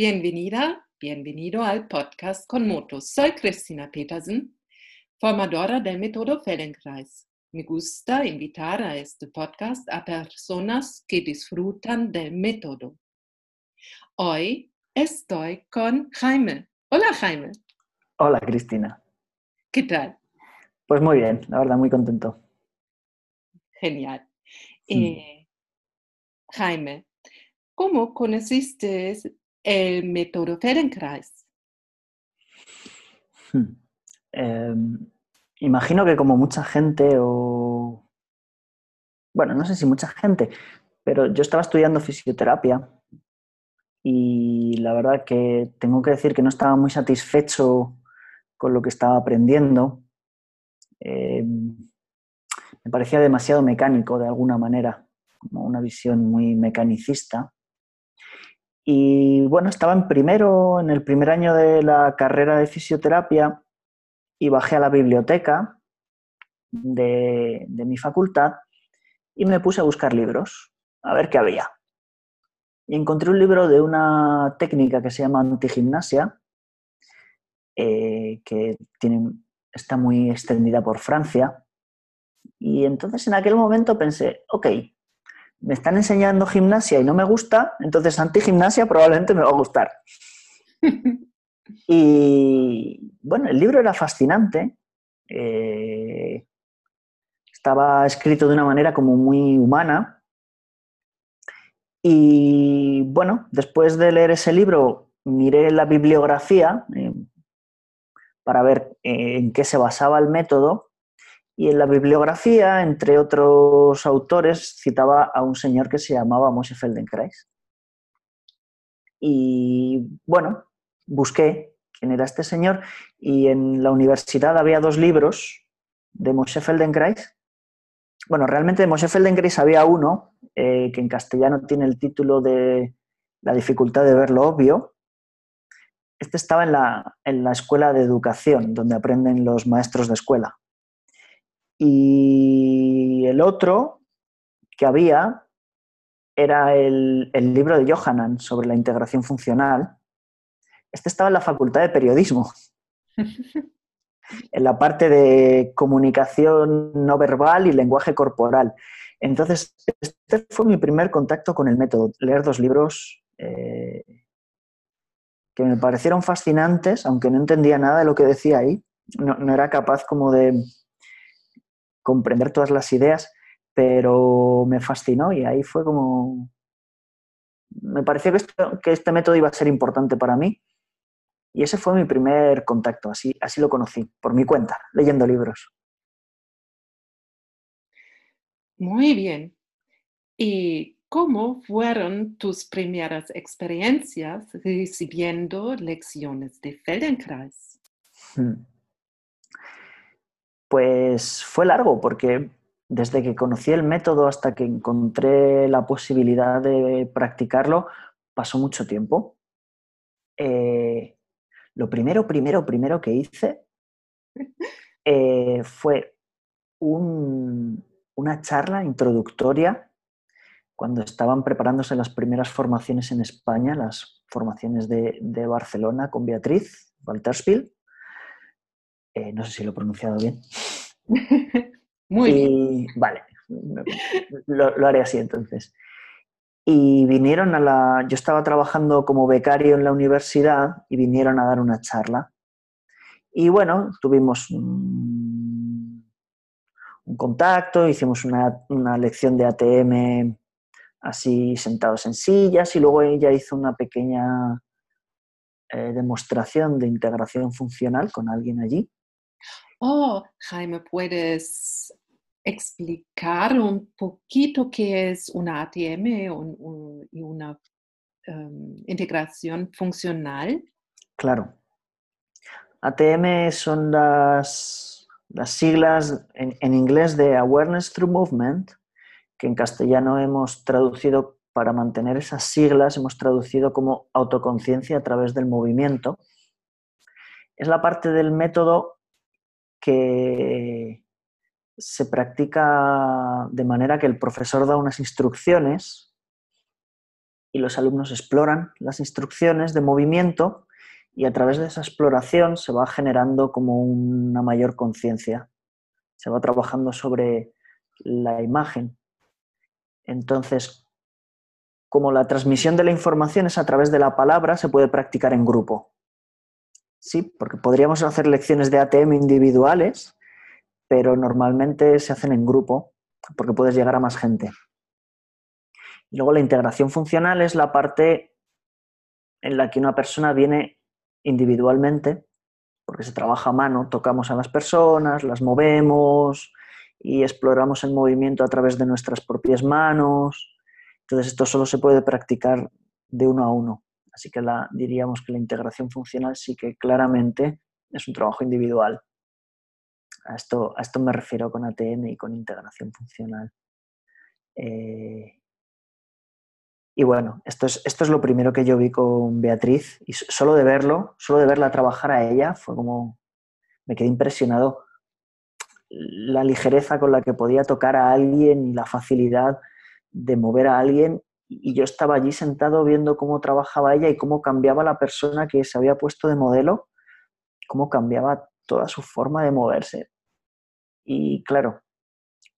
Bienvenida, bienvenido al podcast con motos. Soy Cristina Petersen, formadora del método Feldenkrais. Me gusta invitar a este podcast a personas que disfrutan del método. Hoy estoy con Jaime. Hola Jaime. Hola Cristina. ¿Qué tal? Pues muy bien, la verdad, muy contento. Genial. Eh, Jaime, ¿cómo conociste el método? Hmm. Em, imagino que como mucha gente o... Bueno, no sé si mucha gente, pero yo estaba estudiando fisioterapia y la verdad que tengo que decir que no estaba muy satisfecho con lo que estaba aprendiendo. Em, me parecía demasiado mecánico de alguna manera, como una visión muy mecanicista. Y bueno, estaba en primero, en el primer año de la carrera de fisioterapia y bajé a la biblioteca de, mi facultad y me puse a buscar libros, a ver qué había. Y encontré un libro de una técnica que se llama antigimnasia, eh, que tiene, está muy extendida por Francia. Y entonces en aquel momento pensé, ok, me están enseñando gimnasia y no me gusta, entonces anti-gimnasia probablemente me va a gustar. y bueno, el libro era fascinante. Eh, estaba escrito de una manera como muy humana. Y bueno, después de leer ese libro, miré la bibliografía eh, para ver eh, en qué se basaba el método y en la bibliografía, entre otros autores, citaba a un señor que se llamaba Moshe Feldenkrais. Y bueno, busqué quién era este señor y en la universidad había dos libros de Moshe Feldenkrais. Bueno, realmente de Moshe Feldenkrais había uno eh, que en castellano tiene el título de La dificultad de ver lo obvio. Este estaba en la, en la escuela de educación, donde aprenden los maestros de escuela. Y el otro que había era el, libro de Johanan sobre la integración funcional. Este estaba en la Facultad de Periodismo, en la parte de comunicación no verbal y lenguaje corporal. Entonces, este fue mi primer contacto con el método, leer dos libros eh, que me parecieron fascinantes, aunque no entendía nada de lo que decía ahí. no era capaz como de, comprender todas las ideas, pero me fascinó y ahí fue como... Me pareció que, que este método iba a ser importante para mí y ese fue mi primer contacto, así, así lo conocí, por mi cuenta, leyendo libros. Muy bien. ¿Y cómo fueron tus primeras experiencias recibiendo lecciones de Feldenkrais? Hmm. Pues fue largo porque desde que conocí el método hasta que encontré la posibilidad de practicarlo, pasó mucho tiempo. Eh, lo primero, primero, primero que hice eh, fue una charla introductoria cuando estaban preparándose las primeras formaciones en España, las formaciones de, de Barcelona con Beatriz Walterspiel. Eh, no sé si lo he pronunciado bien. Muy bien. Vale, lo, haré así entonces. Y vinieron a la... Yo estaba trabajando como becario en la universidad y vinieron a dar una charla. Y bueno, tuvimos un, contacto, hicimos una, una, lección de ATM así sentados en sillas y luego ella hizo una pequeña eh, demostración de integración funcional con alguien allí. Oh, Jaime, ¿puedes explicar un poquito qué es una ATM y una em, integración funcional? Claro. ATM son las, las siglas en, en, inglés de Awareness Through Movement, que en castellano hemos traducido para mantener esas siglas, hemos traducido como autoconciencia a través del movimiento. Es la parte del método que se practica de manera que el profesor da unas instrucciones y los alumnos exploran las instrucciones de movimiento y a través de esa exploración se va generando como una mayor conciencia. Se va trabajando sobre la imagen. Entonces, como la transmisión de la información es a través de la palabra, se puede practicar en grupo. Sí, porque podríamos hacer lecciones de ATM individuales, pero normalmente se hacen en grupo, porque puedes llegar a más gente. Y luego la integración funcional es la parte en la que una persona viene individualmente, porque se trabaja a mano, tocamos a las personas, las movemos y exploramos el movimiento a través de nuestras propias manos. Entonces esto solo se puede practicar de uno a uno. Así que la, diríamos que la integración funcional sí que claramente es un trabajo individual. A esto, a esto me refiero con ATM y con integración funcional. Eh, y bueno, esto es, esto es lo primero que yo vi con Beatriz y solo de verlo, solo de verla trabajar a ella, fue como, me quedé impresionado la ligereza con la que podía tocar a alguien y la facilidad de mover a alguien. Y yo estaba allí sentado viendo cómo trabajaba ella y cómo cambiaba la persona que se había puesto de modelo, cómo cambiaba toda su forma de moverse. Y claro,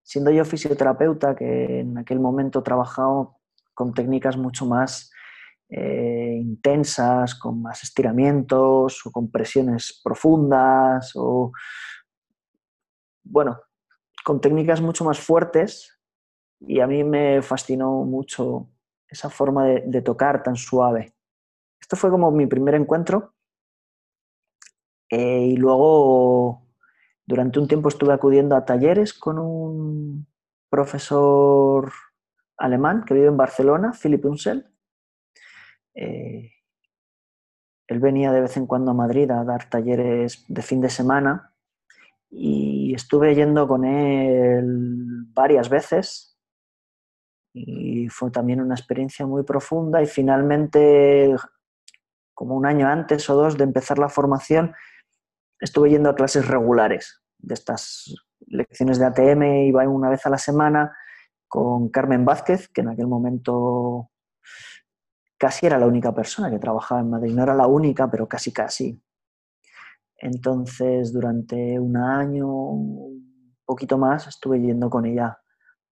siendo yo fisioterapeuta, que en aquel momento trabajaba con técnicas mucho más eh, intensas, con más estiramientos o con presiones profundas o, bueno, con técnicas mucho más fuertes y a mí me fascinó mucho esa forma de, tocar tan suave. Esto fue como mi primer encuentro eh, y luego durante un tiempo estuve acudiendo a talleres con un profesor alemán que vive en Barcelona, Philip Unsel. Eh, él venía de vez en cuando a Madrid a dar talleres de fin de semana y estuve yendo con él varias veces fue también una experiencia muy profunda y finalmente, como un año antes o dos de empezar la formación, estuve yendo a clases regulares de estas lecciones de ATM, iba una vez a la semana con Carmen Vázquez, que en aquel momento casi era la única persona que trabajaba en Madrid. No era la única, pero casi casi. Entonces, durante un año, un poquito más, estuve yendo con ella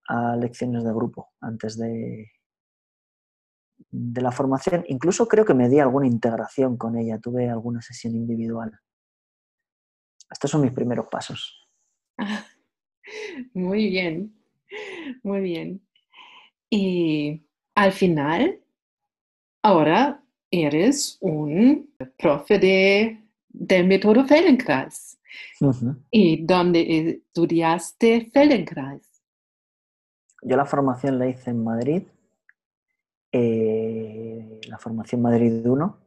a lecciones de grupo antes de, de la formación. Incluso creo que me di alguna integración con ella, tuve alguna sesión individual. Estos son mis primeros pasos. Muy bien. Muy bien. Y al final, ahora eres un profe de, del método Feldenkrais. ¿Y dónde estudiaste Feldenkrais? Yo la formación la hice en Madrid, eh, la formación Madrid 1,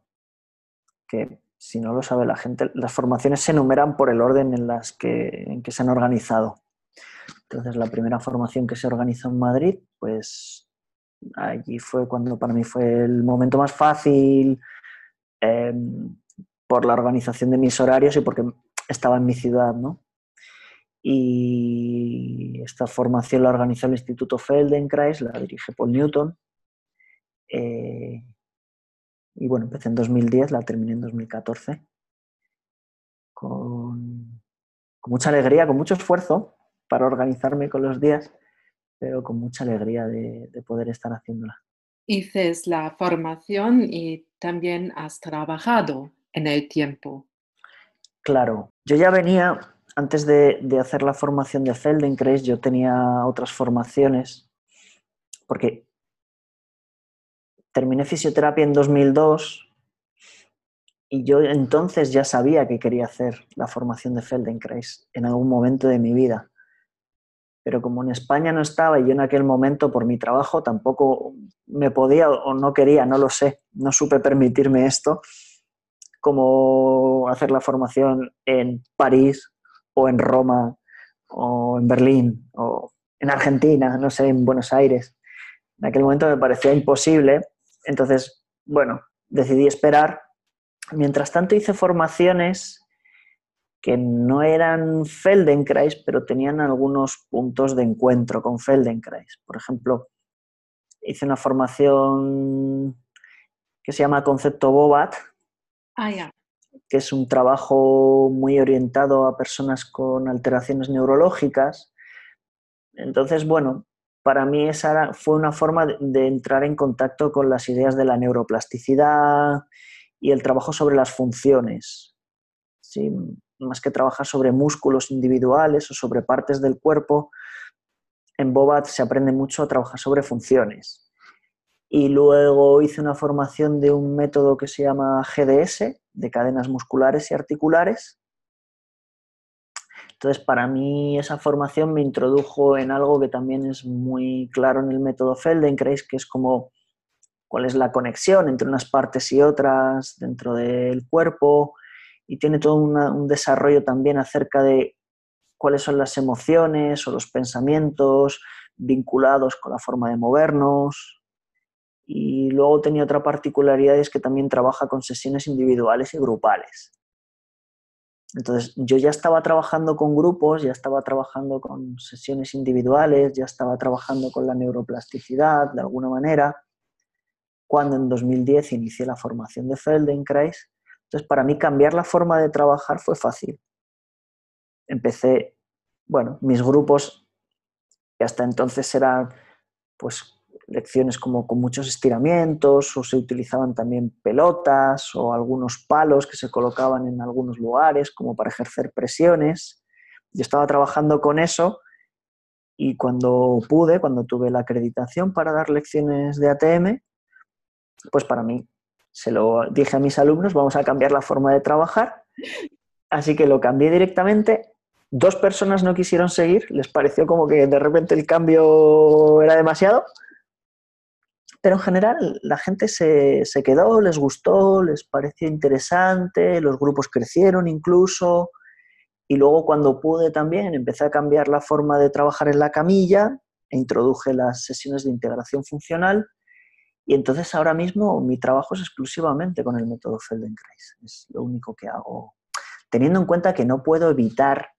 que si no lo sabe la gente, las formaciones se enumeran por el orden en las que, en que se han organizado. Entonces, la primera formación que se organizó en Madrid, pues allí fue cuando para mí fue el momento más fácil em, por la organización de mis horarios y porque estaba en mi ciudad, ¿no? Y esta formación la organizó el Instituto Feldenkrais, la dirige Paul Newton. Eh, y bueno, empecé en 2010, la terminé en 2014. Con, con mucha alegría, con mucho esfuerzo, para organizarme con los días, pero con mucha alegría de, poder estar haciéndola. Hices la formación y también has trabajado en el tiempo. Claro, yo ya venía, antes de, hacer la formación de Feldenkrais, yo tenía otras formaciones, porque terminé fisioterapia en 2002 y yo entonces ya sabía que quería hacer la formación de Feldenkrais en algún momento de mi vida. Pero como en España no estaba y yo en aquel momento por mi trabajo tampoco me podía o no quería, no lo sé, no supe permitirme esto, como hacer la formación en París o en Roma o en Berlín o en Argentina, no sé, en Buenos Aires. En aquel momento me parecía imposible, entonces, bueno, decidí esperar. Mientras tanto hice formaciones que no eran Feldenkrais, pero tenían algunos puntos de encuentro con Feldenkrais. Por ejemplo, hice una formación que se llama Concepto Bobat, ah, que es un trabajo muy orientado a personas con alteraciones neurológicas. Entonces, bueno, para mí esa fue una forma de entrar en contacto con las ideas de la neuroplasticidad y el trabajo sobre las funciones. ¿sí? Más que trabajar sobre músculos individuales o sobre partes del cuerpo, en Bobat se aprende mucho a trabajar sobre funciones. Y luego hice una formación de un método que se llama GDS, de cadenas musculares y articulares. Entonces, para mí esa formación me introdujo en algo que también es muy claro en el método Feldenkrais, que es como cuál es la conexión entre unas partes y otras dentro del cuerpo y tiene todo un desarrollo también acerca de cuáles son las emociones o los pensamientos vinculados con la forma de movernos. Y luego tenía otra particularidad es que también trabaja con sesiones individuales y grupales. Entonces yo ya estaba trabajando con grupos, ya estaba trabajando con sesiones individuales, ya estaba trabajando con la neuroplasticidad de alguna manera, cuando en 2010 inicié la formación de Feldenkrais. Entonces para mí cambiar la forma de trabajar fue fácil empecé, bueno, mis grupos, que hasta entonces eran pues lecciones como con muchos estiramientos o se utilizaban también pelotas o algunos palos que se colocaban en algunos lugares como para ejercer presiones. Yo estaba trabajando con eso y cuando pude, cuando tuve la acreditación para dar lecciones de ATM, pues para mí se lo dije a mis alumnos, vamos a cambiar la forma de trabajar. Así que lo cambié directamente Dos personas no quisieron seguir, les pareció como que de repente el cambio era demasiado, pero en general la gente se, quedó, les gustó, les pareció interesante, los grupos crecieron incluso, y luego cuando pude también empecé a cambiar la forma de trabajar en la camilla e introduje las sesiones de integración funcional, y entonces ahora mismo mi trabajo es exclusivamente con el método Feldenkrais, es lo único que hago, teniendo en cuenta que no puedo evitar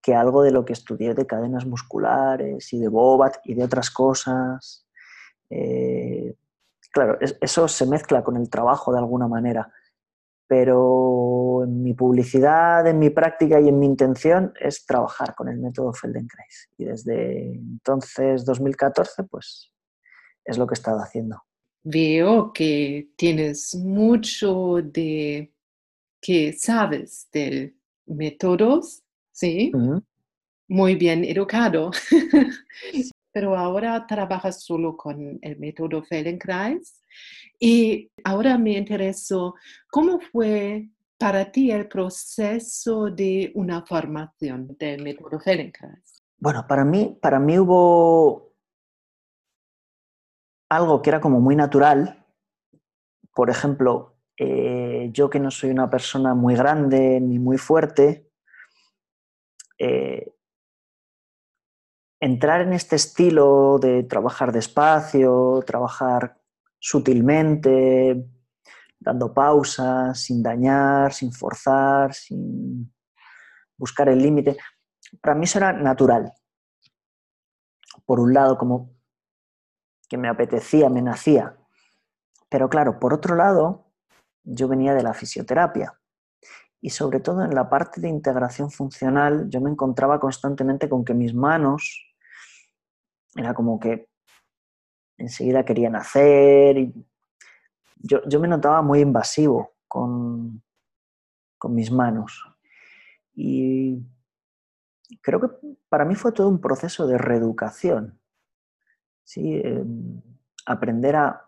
que algo de lo que estudié de cadenas musculares y de Bobat y de otras cosas, eh, claro, eso se mezcla con el trabajo de alguna manera, pero en mi publicidad, en mi práctica y en mi intención es trabajar con el método Feldenkrais. Y desde entonces, 2014, pues es lo que he estado haciendo. Veo que tienes mucho de que sabes de métodos Sí, muy bien educado. Pero ahora trabajas solo con el método Feldenkrais. Y ahora me interesó, ¿cómo fue para ti el proceso de una formación del método Feldenkrais? Bueno, para mí, para mí hubo algo que era como muy natural. Por ejemplo, eh, yo que no soy una persona muy grande ni muy fuerte, eh, entrar en este estilo de trabajar despacio, trabajar sutilmente, dando pausas, sin dañar, sin forzar, sin buscar el límite, para mí eso era natural. Por un lado, como que me apetecía, me nacía. Pero claro, por otro lado, yo venía de la fisioterapia y sobre todo en la parte de integración funcional yo me encontraba constantemente con que mis manos era como que enseguida querían hacer y yo, me notaba muy invasivo con, con mis manos y creo que para mí fue todo un proceso de reeducación ¿sí? Em, aprender a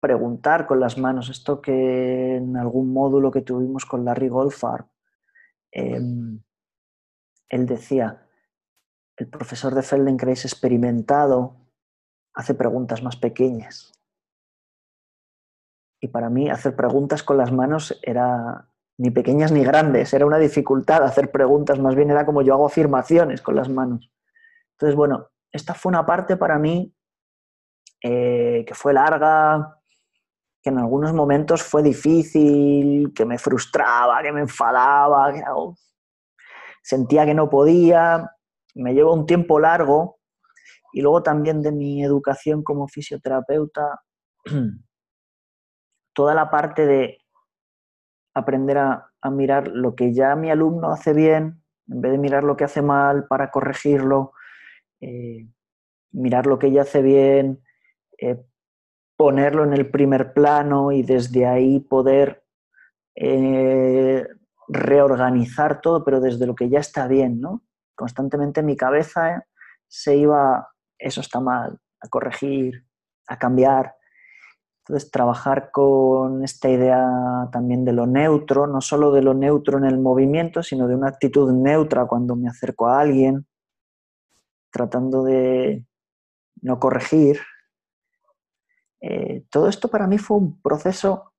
preguntar con las manos, esto que en algún módulo que tuvimos con Larry Goldfarb, em, él decía, el profesor de Feldenkrais experimentado hace preguntas más pequeñas. Y para mí hacer preguntas con las manos era ni pequeñas ni grandes, era una dificultad hacer preguntas, más bien era como yo hago afirmaciones con las manos. Entonces, bueno, esta fue una parte para mí eh, que fue larga, que en algunos momentos fue difícil, que me frustraba, que me enfadaba, que sentía que no podía. Me llevó un tiempo largo y luego también de mi educación como fisioterapeuta, toda la parte de aprender a, mirar lo que ya mi alumno hace bien, en vez de mirar lo que hace mal para corregirlo, eh, mirar lo que ella hace bien, eh, ponerlo en el primer plano y desde ahí poder eh, reorganizar todo, pero desde lo que ya está bien, ¿no? Constantemente mi cabeza se iba, eso está mal, a corregir, a cambiar. Entonces, trabajar con esta idea también de lo neutro, no solo de lo neutro en el movimiento, sino de una actitud neutra cuando me acerco a alguien, tratando de no corregir. Eh, todo esto para mí fue un proceso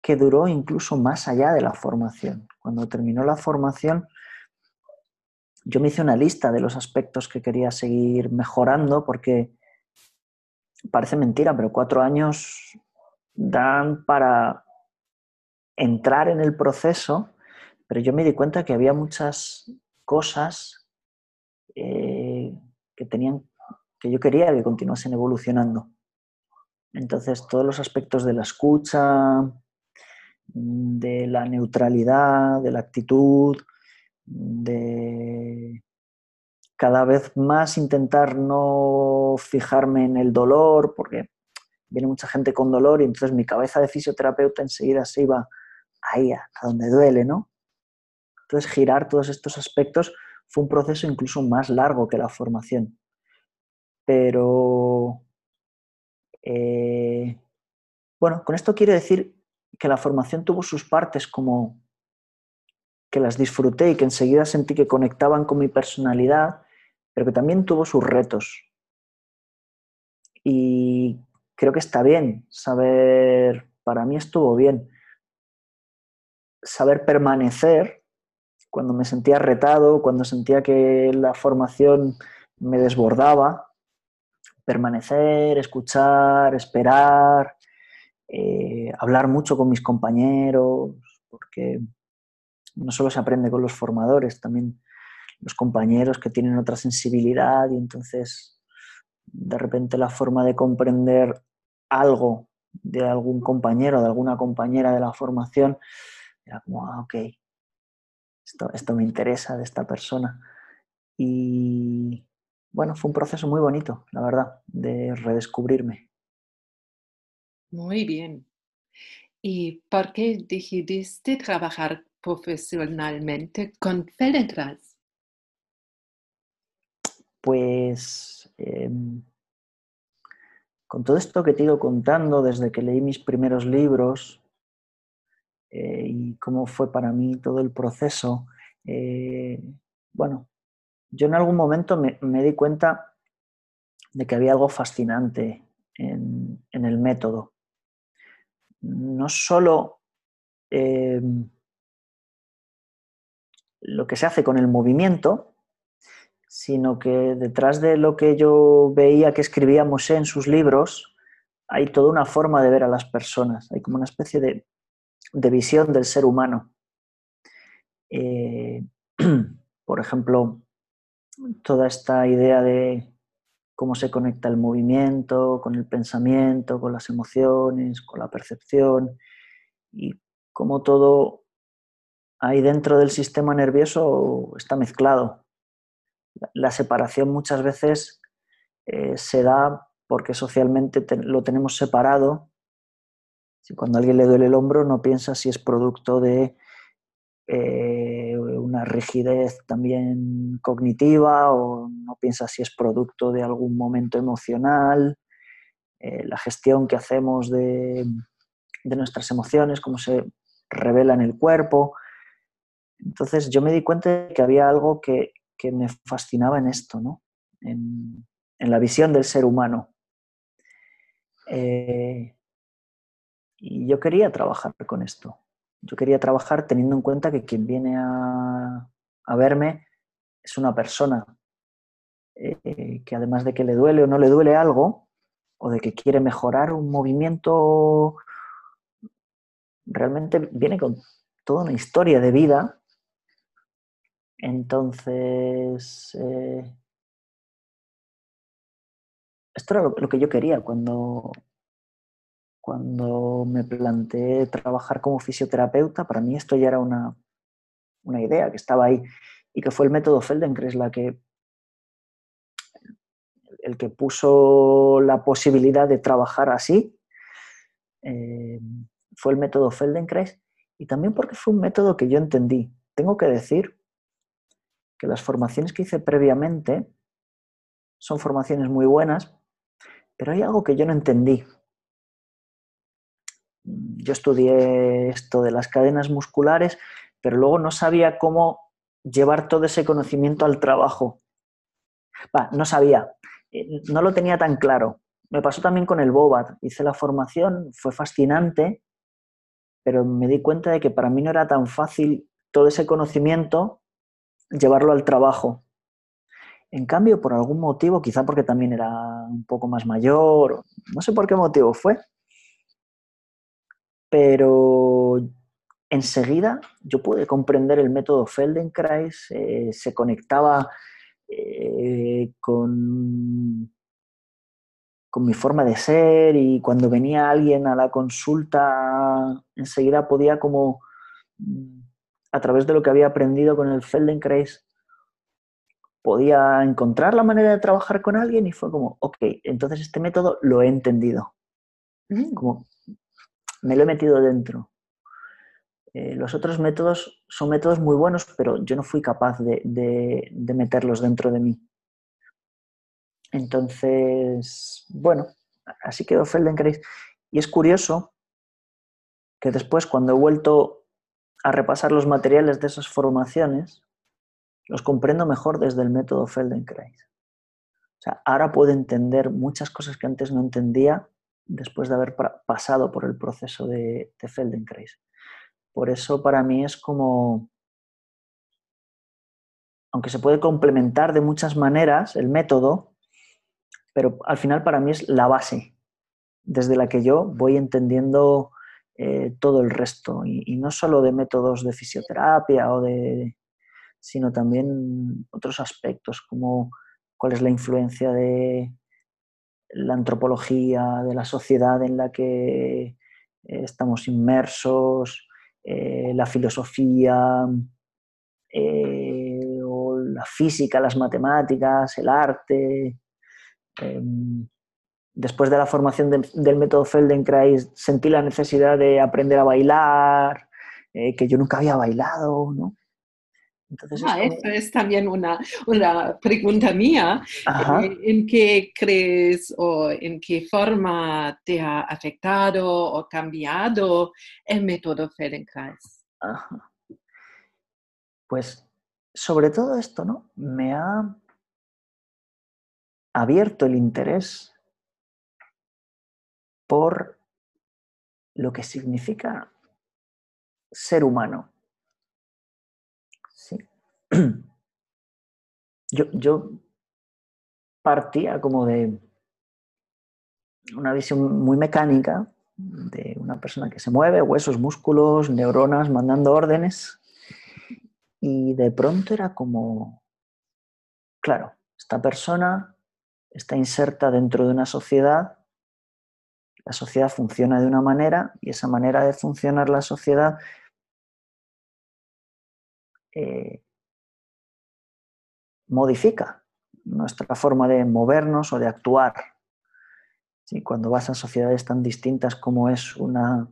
que duró incluso más allá de la formación. Cuando terminó la formación, yo me hice una lista de los aspectos que quería seguir mejorando porque parece mentira, pero cuatro años dan para entrar en el proceso, pero yo me di cuenta que había muchas cosas eh, que tenían que yo quería que continuasen evolucionando. Entonces, todos los aspectos de la escucha, de la neutralidad, de la actitud, de cada vez más intentar no fijarme en el dolor, porque viene mucha gente con dolor y entonces mi cabeza de fisioterapeuta enseguida se iba ahí, a donde duele, ¿no? Entonces girar todos estos aspectos fue un proceso incluso más largo que la formación. Pero, eh, bueno, con esto quiero decir que la formación tuvo sus partes como las disfruté y que enseguida sentí que conectaban con mi personalidad, pero que también tuvo sus retos. Y creo que está bien saber, para mí estuvo bien, saber permanecer cuando me sentía retado, cuando sentía que la formación me desbordaba, permanecer, escuchar, esperar, eh, hablar mucho con mis compañeros, porque no solo se aprende con los formadores, también los compañeros que tienen otra sensibilidad y entonces de repente la forma de comprender algo de algún compañero, de alguna compañera de la formación, era como, ah, ok, esto, esto me interesa de esta persona. Y bueno, fue un proceso muy bonito, la verdad, de redescubrirme. Muy bien. ¿Y por qué decidiste trabajar profesionalmente con Feldenkrais? Pues em, con todo esto que te he ido contando desde que leí mis primeros libros eh, y cómo fue para mí todo el proceso, eh, bueno, yo en algún momento me, di cuenta de que había algo fascinante en el método no solo eh, lo que se hace con el movimiento, sino que detrás de lo que yo veía que escribía Mosé en sus libros, hay toda una forma de ver a las personas, hay como una especie de, visión del ser humano. Eh, por ejemplo, toda esta idea de cómo se conecta el movimiento con el pensamiento, con las emociones, con la percepción y cómo todo ahí dentro del sistema nervioso está mezclado. La separación muchas veces eh, se da porque socialmente lo tenemos separado. Si cuando a alguien le duele el hombro no piensa si es producto de eh, una rigidez también cognitiva o no piensa si es producto de algún momento emocional, eh, la gestión que hacemos de, nuestras emociones, cómo se revela en el cuerpo. Entonces yo me di cuenta de que había algo que, me fascinaba en esto, ¿no? en, la visión del ser humano. Eh, y yo quería trabajar con esto. Yo quería trabajar teniendo en cuenta que quien viene a, verme es una persona eh, que además de que le duele o no le duele algo, o de que quiere mejorar un movimiento, realmente viene con toda una historia de vida. Entonces, eh, esto era lo, que yo quería cuando, cuando me planteé trabajar como fisioterapeuta. Para mí esto ya era una, una idea que estaba ahí y que fue el método Feldenkrais la que el que puso la posibilidad de trabajar así eh, fue el método Feldenkrais y también porque fue un método que yo entendí. Tengo que decir que las formaciones que hice previamente son formaciones muy buenas, pero hay algo que yo no entendí. Yo estudié esto de las cadenas musculares, pero luego no sabía cómo llevar todo ese conocimiento al trabajo. no sabía, eh, no lo tenía tan claro. Me pasó también con el Bobat. Hice la formación, fue fascinante, pero me di cuenta de que para mí no era tan fácil todo ese conocimiento llevarlo al trabajo. En cambio, por algún motivo, quizá porque también era un poco más mayor, no sé por qué motivo fue, pero enseguida yo pude comprender el método Feldenkrais, eh, se conectaba eh, con, con mi forma de ser y cuando venía alguien a la consulta enseguida podía como mm, a través de lo que había aprendido con el Feldenkrais podía encontrar la manera de trabajar con alguien y fue como, ok, entonces este método lo he entendido. Mm. Como me lo he metido dentro. Eh, los otros métodos son métodos muy buenos, pero yo no fui capaz de, meterlos dentro de mí. Entonces, bueno, así quedó Feldenkrais. Y es curioso que después, cuando he vuelto a repasar los materiales de esas formaciones, los comprendo mejor desde el método Feldenkrais. O sea, ahora puedo entender muchas cosas que antes no entendía después de haber pasado por el proceso de, de Feldenkrais. Por eso para mí es como, aunque se puede complementar de muchas maneras el método, pero al final para mí es la base desde la que yo voy entendiendo eh, todo el resto y, no solo de métodos de fisioterapia o de sino también otros aspectos como cuál es la influencia de la antropología de la sociedad en la que eh, estamos inmersos eh, la filosofía, o la física, las matemáticas, el arte. Em, después de la formación del método Feldenkrais sentí la necesidad de aprender a bailar, eh, que yo nunca había bailado, ¿no? Entonces ah, es es también una, una pregunta mía. Eh, ¿En qué crees o en qué forma te ha afectado o cambiado el método Feldenkrais? Pues sobre todo esto, ¿no? Me ha abierto el interés por lo que significa ser humano yo, partía como de una visión muy mecánica de una persona que se mueve, huesos, músculos, neuronas, mandando órdenes. Y de pronto era como, claro, esta persona está inserta dentro de una sociedad, la sociedad funciona de una manera y esa manera de funcionar la sociedad eh, modifica nuestra forma de movernos o de actuar. Cuando vas a sociedades tan distintas como es una,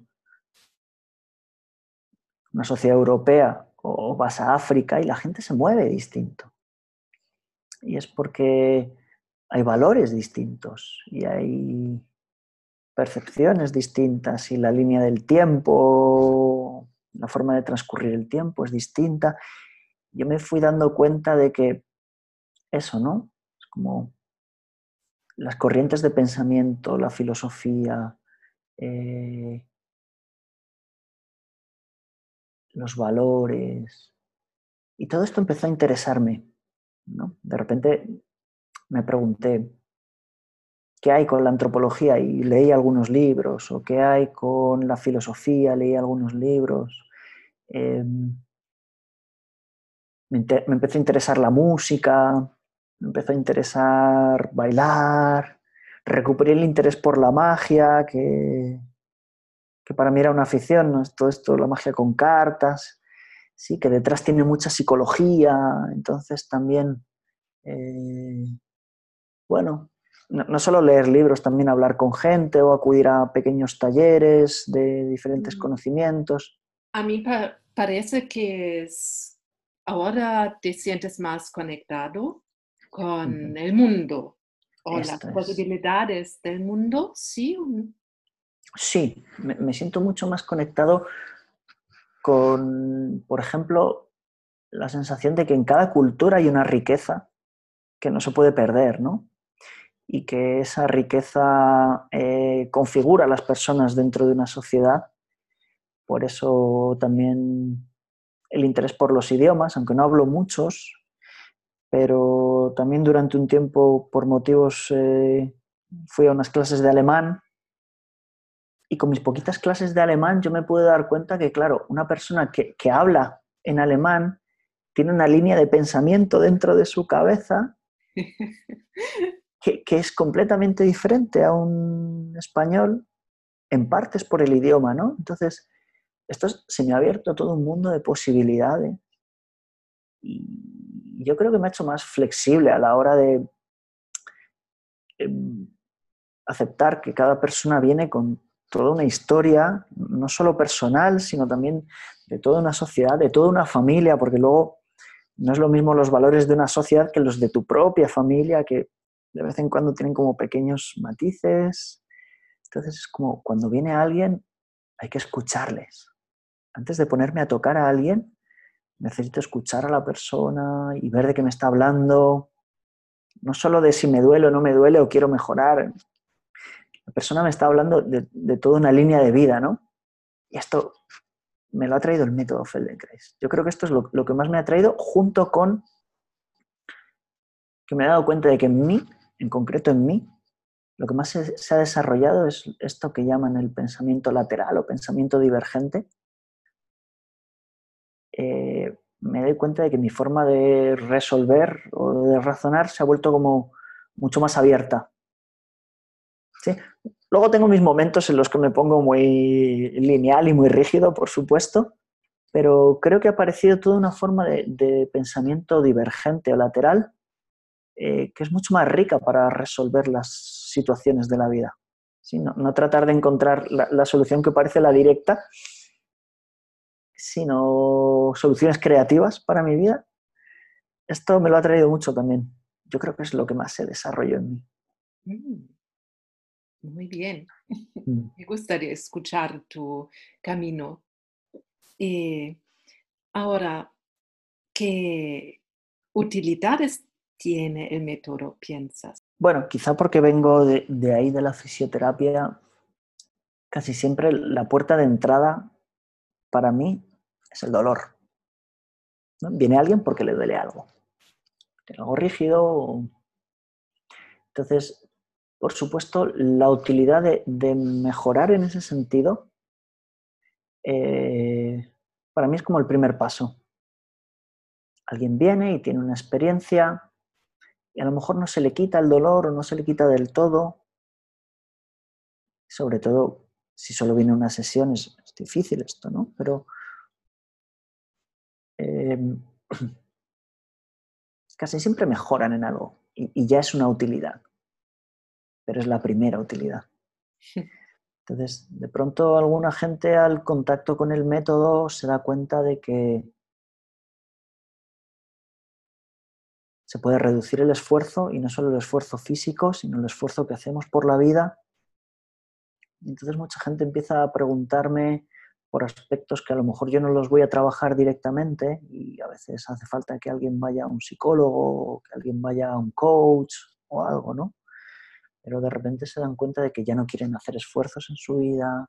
una sociedad europea o vas a África y la gente se mueve distinto. Y es porque hay valores distintos y hay percepciones distintas y la línea del tiempo, la forma de transcurrir el tiempo es distinta. Yo me fui dando cuenta de que eso, ¿no? Es como las corrientes de pensamiento, la filosofía, eh, los valores. Y todo esto empezó a interesarme. ¿no? De repente me pregunté, ¿qué hay con la antropología? Y leí algunos libros, o qué hay con la filosofía, leí algunos libros. Em, me, me, empezó a interesar la música, me empezó a interesar bailar, recuperé el interés por la magia, que, que para mí era una afición, ¿no? todo esto, la magia con cartas, sí, que detrás tiene mucha psicología, entonces también, eh, bueno, no, solo leer libros, también hablar con gente o acudir a pequeños talleres de diferentes mm. conocimientos. A mí parece que ahora te sientes más conectado con el mundo o las posibilidades del mundo, ¿sí? Sí, me, siento mucho más conectado con, por ejemplo, la sensación de que en cada cultura hay una riqueza que no se puede perder, ¿no? Y que esa riqueza eh, configura a las personas dentro de una sociedad. Por eso también el interés por los idiomas, aunque no hablo muchos, pero también durante un tiempo, por motivos, eh, fui a unas clases de alemán y con mis poquitas clases de alemán yo me pude dar cuenta que, claro, una persona que, que habla en alemán tiene una línea de pensamiento dentro de su cabeza que, es completamente diferente a un español, en partes por el idioma, ¿no? Entonces, esto se me ha abierto todo un mundo de posibilidades y yo creo que me ha hecho más flexible a la hora de em, aceptar que cada persona viene con toda una historia, no solo personal, sino también de toda una sociedad, de toda una familia, porque luego no es lo mismo los valores de una sociedad que los de tu propia familia, que de vez en cuando tienen como pequeños matices. Entonces es como cuando viene alguien hay que escucharles. Antes de ponerme a tocar a alguien, necesito escuchar a la persona y ver de qué me está hablando, no solo de si me duele o no me duele o quiero mejorar. La persona me está hablando de, toda una línea de vida, ¿no? Y esto me lo ha traído el método Feldenkrais. Yo creo que esto es lo, que más me ha traído junto con que me he dado cuenta de que en mí, en concreto en mí, lo que más se, ha desarrollado es esto que llaman el pensamiento lateral o pensamiento divergente, eh, me doy cuenta de que mi forma de resolver o de razonar se ha vuelto como mucho más abierta. ¿Sí? Luego tengo mis momentos en los que me pongo muy lineal y muy rígido, por supuesto, pero creo que ha aparecido toda una forma de, pensamiento divergente o lateral eh, que es mucho más rica para resolver las situaciones de la vida. ¿Sí? No, tratar de encontrar la solución que parece la directa, sino soluciones creativas para mi vida, esto me lo ha traído mucho también. Yo creo que es lo que más se desarrolló en mí. Mm, muy bien. Mm. Me gustaría escuchar tu camino. Eh, ahora, ¿qué utilidades tiene el método, piensas? Bueno, quizá porque vengo de, ahí de la fisioterapia, casi siempre la puerta de entrada para mí es el dolor. Viene alguien porque le duele algo. Algo rígido. Entonces, por supuesto, la utilidad de, mejorar en ese sentido, eh, para mí es como el primer paso. Alguien viene y tiene una experiencia y a lo mejor no se le quita el dolor o no se le quita del todo. Sobre todo si solo viene una sesión es, es difícil esto, ¿no? Pero Em, casi siempre mejoran en algo y, ya es una utilidad, pero es la primera utilidad. Entonces, de pronto alguna gente al contacto con el método se da cuenta de que se puede reducir el esfuerzo y no solo el esfuerzo físico, sino el esfuerzo que hacemos por la vida. entonces mucha gente empieza a preguntarme por aspectos que a lo mejor yo no los voy a trabajar directamente y a veces hace falta que alguien vaya a un psicólogo que alguien vaya a un coach o algo, ¿no? Pero de repente se dan cuenta de que ya no quieren hacer esfuerzos en su vida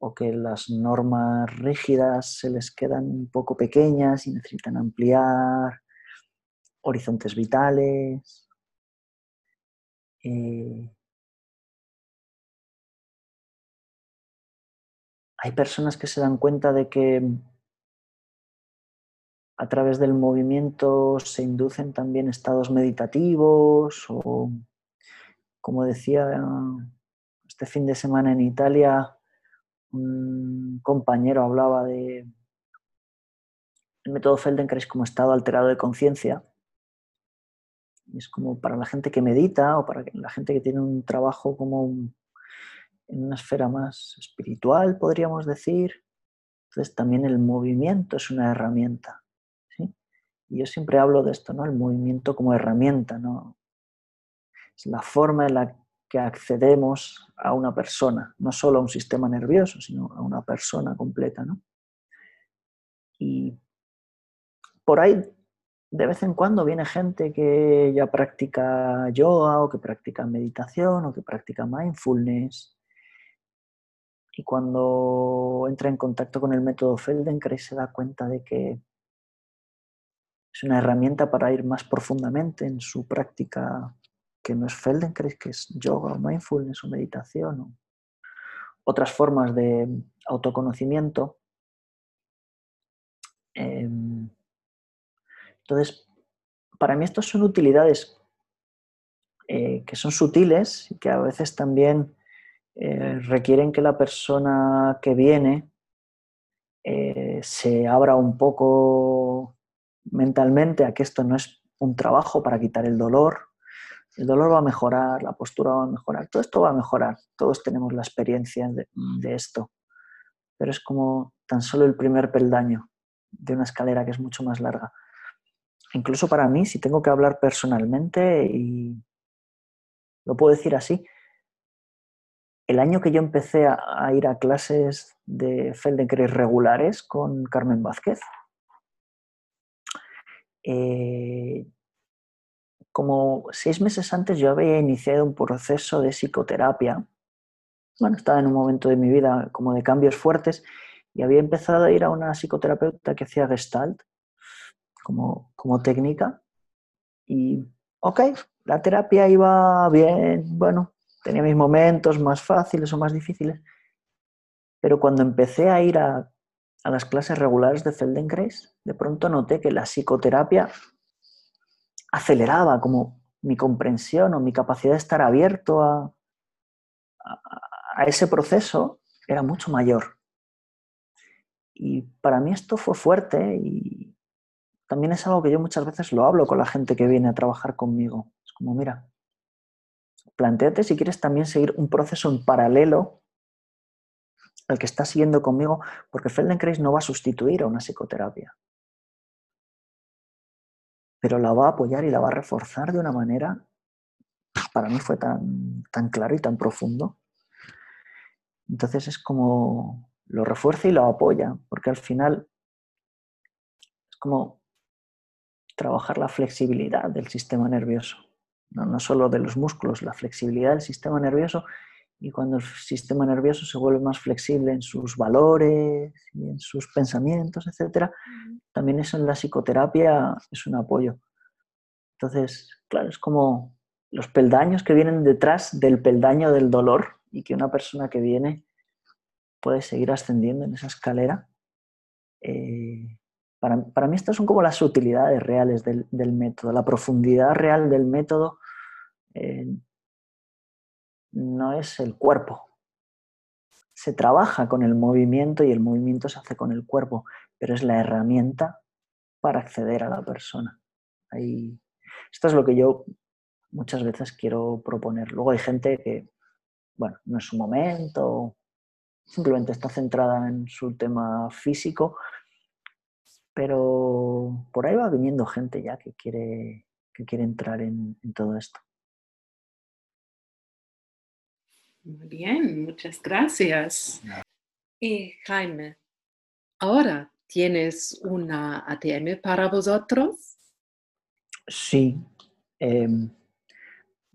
o que las normas rígidas se les quedan un poco pequeñas y necesitan ampliar horizontes vitales. Eh, hay personas que se dan cuenta de que a través del movimiento se inducen también estados meditativos o como decía este fin de semana en Italia, un compañero hablaba de el método Feldenkrais como estado alterado de conciencia. Es como para la gente que medita o para la gente que tiene un trabajo como en una esfera más espiritual, podríamos decir. Entonces también el movimiento es una herramienta. Y yo siempre hablo de esto, ¿no? El movimiento como herramienta, ¿no? Es la forma en la que accedemos a una persona, no solo a un sistema nervioso, sino a una persona completa, ¿no? Y por ahí de vez en cuando viene gente que ya practica yoga o que practica meditación o que practica mindfulness. Y cuando entra en contacto con el método Feldenkrais se da cuenta de que es una herramienta para ir más profundamente en su práctica que no es Feldenkrais, que es yoga o mindfulness o meditación o otras formas de autoconocimiento. Em, entonces, para mí estos son utilidades eh, que son sutiles y que a veces también eh, requieren que la persona que viene eh, se abra un poco mentalmente a que esto no es un trabajo para quitar el dolor. El dolor va a mejorar, la postura va a mejorar, todo esto va a mejorar. Todos tenemos la experiencia de esto, pero es como tan solo el primer peldaño de una escalera que es mucho más larga incluso para mí, si tengo que hablar personalmente, y lo puedo decir así, el año que yo empecé a, ir a clases de Feldenkrais regulares con Carmen Vázquez, eh, como seis meses antes yo había iniciado un proceso de psicoterapia. Bueno, estaba en un momento de mi vida como de cambios fuertes y había empezado a ir a una psicoterapeuta que hacía gestalt como, como técnica. Y, ok, la terapia iba bien, bueno, tenía mis momentos más fáciles o más difíciles, pero cuando empecé a ir a, a las clases regulares de Feldenkrais, de pronto noté que la psicoterapia aceleraba como mi comprensión o mi capacidad de estar abierto a, a, a ese proceso era mucho mayor. Y para mí esto fue fuerte y, también es algo que yo muchas veces lo hablo con la gente que viene a trabajar conmigo. Es como, mira, planteate si quieres también seguir un proceso en paralelo al que estás siguiendo conmigo, porque Feldenkrais no va a sustituir a una psicoterapia, pero la va a apoyar y la va a reforzar de una manera, para mí fue tan, tan claro y tan profundo. Entonces es como lo refuerza y lo apoya, porque al final es como trabajar la flexibilidad del sistema nervioso, no, solo de los músculos, la flexibilidad del sistema nervioso y cuando el sistema nervioso se vuelve más flexible en sus valores y en sus pensamientos, etc., también eso en la psicoterapia es un apoyo. Entonces, claro, es como los peldaños que vienen detrás del peldaño del dolor y que una persona que viene puede seguir ascendiendo en esa escalera. Eh, para, mí estas son como las utilidades reales del, método. La profundidad real del método eh, no es el cuerpo. Se trabaja con el movimiento y el movimiento se hace con el cuerpo, pero es la herramienta para acceder a la persona. esto es lo que yo muchas veces quiero proponer. Luego hay gente que, bueno, no es su momento, simplemente está centrada en su tema físico pero por ahí va viniendo gente ya que quiere, que quiere entrar en, todo esto. Muy bien, muchas gracias. Y Jaime, ahora tienes una ATM para vosotros. Sí. Em,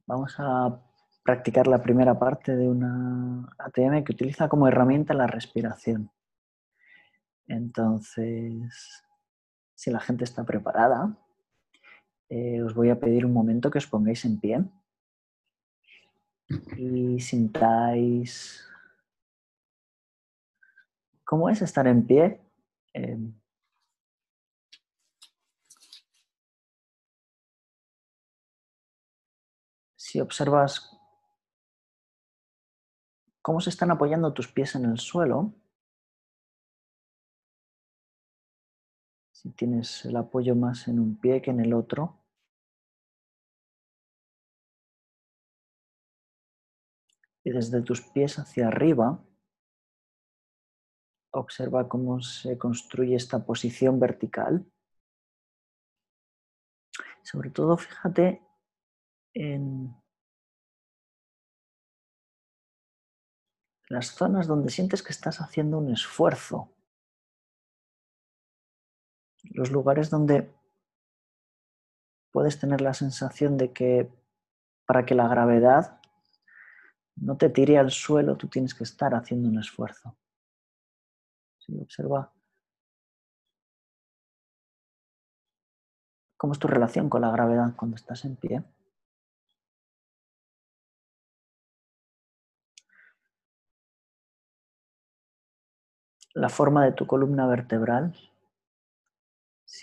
vamos a practicar la primera parte de una ATM que utiliza como herramienta la respiración. Entonces, si la gente está preparada, eh, os voy a pedir un momento que os pongáis en pie y sintáis cómo es estar en pie. Em, si observas cómo se están apoyando tus pies en el suelo. Tienes el apoyo más en un pie que en el otro. Y desde tus pies hacia arriba, observa cómo se construye esta posición vertical. Sobre todo, fíjate en las zonas donde sientes que estás haciendo un esfuerzo. Los lugares donde puedes tener la sensación de que para que la gravedad no te tire al suelo, tú tienes que estar haciendo un esfuerzo. observa cómo es tu relación con la gravedad cuando estás en pie. la forma de tu columna vertebral,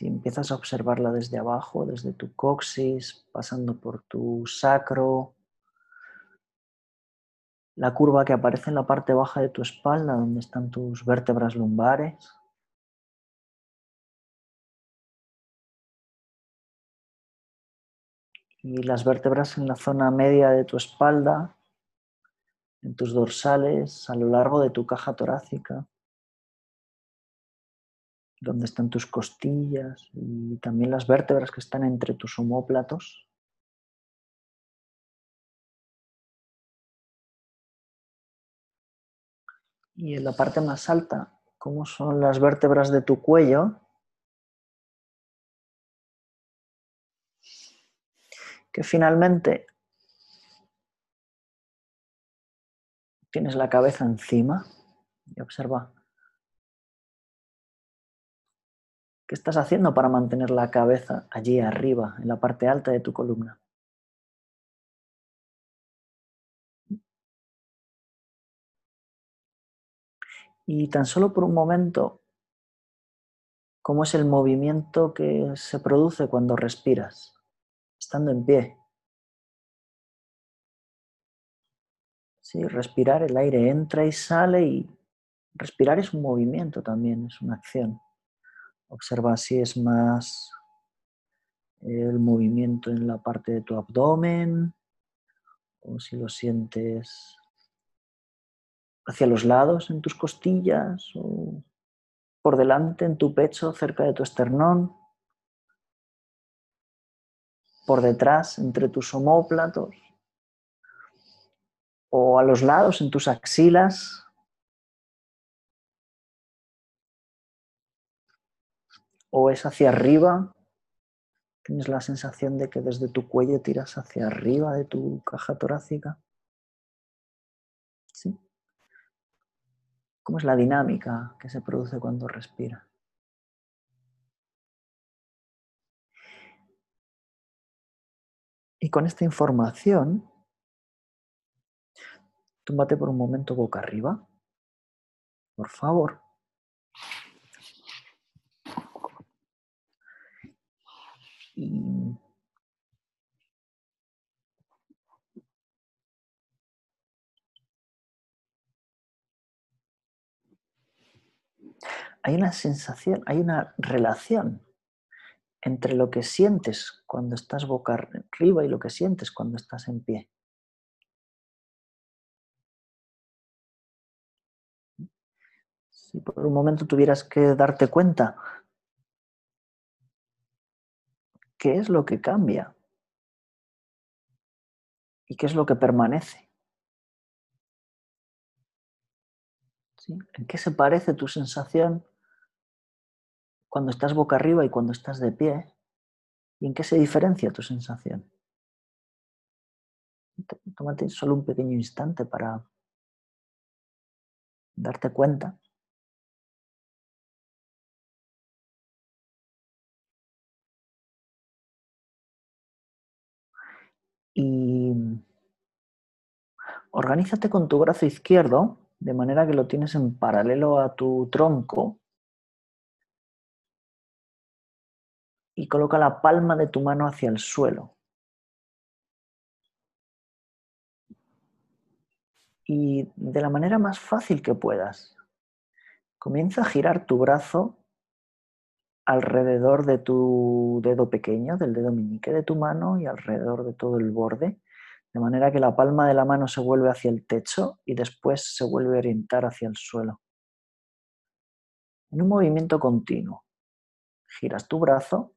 si empiezas a observarla desde abajo, desde tu coxis, pasando por tu sacro, la curva que aparece en la parte baja de tu espalda, donde están tus vértebras lumbares. Y las vértebras en la zona media de tu espalda, en tus dorsales, a lo largo de tu caja torácica donde están tus costillas y también las vértebras que están entre tus homóplatos. Y en la parte más alta, cómo son las vértebras de tu cuello. Que finalmente tienes la cabeza encima y observa ¿Qué estás haciendo para mantener la cabeza allí arriba, en la parte alta de tu columna? Y tan solo por un momento, ¿cómo es el movimiento que se produce cuando respiras, estando en pie? Sí, respirar, el aire entra y sale y respirar es un movimiento también, es una acción. Observa si es más el movimiento en la parte de tu abdomen o si lo sientes hacia los lados en tus costillas o por delante en tu pecho cerca de tu esternón, por detrás entre tus homóplatos o a los lados en tus axilas o es hacia arriba. Tienes la sensación de que desde tu cuello tiras hacia arriba de tu caja torácica. ¿Sí? ¿Cómo es la dinámica que se produce cuando respira? Y con esta información, túmbate por un momento boca arriba, por favor. Hay una sensación, hay una relación entre lo que sientes cuando estás boca arriba y lo que sientes cuando estás en pie. Si por un momento tuvieras que darte cuenta qué es lo que cambia y qué es lo que permanece. ¿En qué se parece tu sensación cuando estás boca arriba y cuando estás de pie? ¿Y en qué se diferencia tu sensación? Tómate solo un pequeño instante para darte cuenta. Y organízate con tu brazo izquierdo de manera que lo tienes en paralelo a tu tronco y coloca la palma de tu mano hacia el suelo. Y de la manera más fácil que puedas, comienza a girar tu brazo alrededor de tu dedo pequeño, del dedo meñique de tu mano y alrededor de todo el borde, de manera que la palma de la mano se vuelve hacia el techo y después se vuelve a orientar hacia el suelo. En un movimiento continuo, giras tu brazo,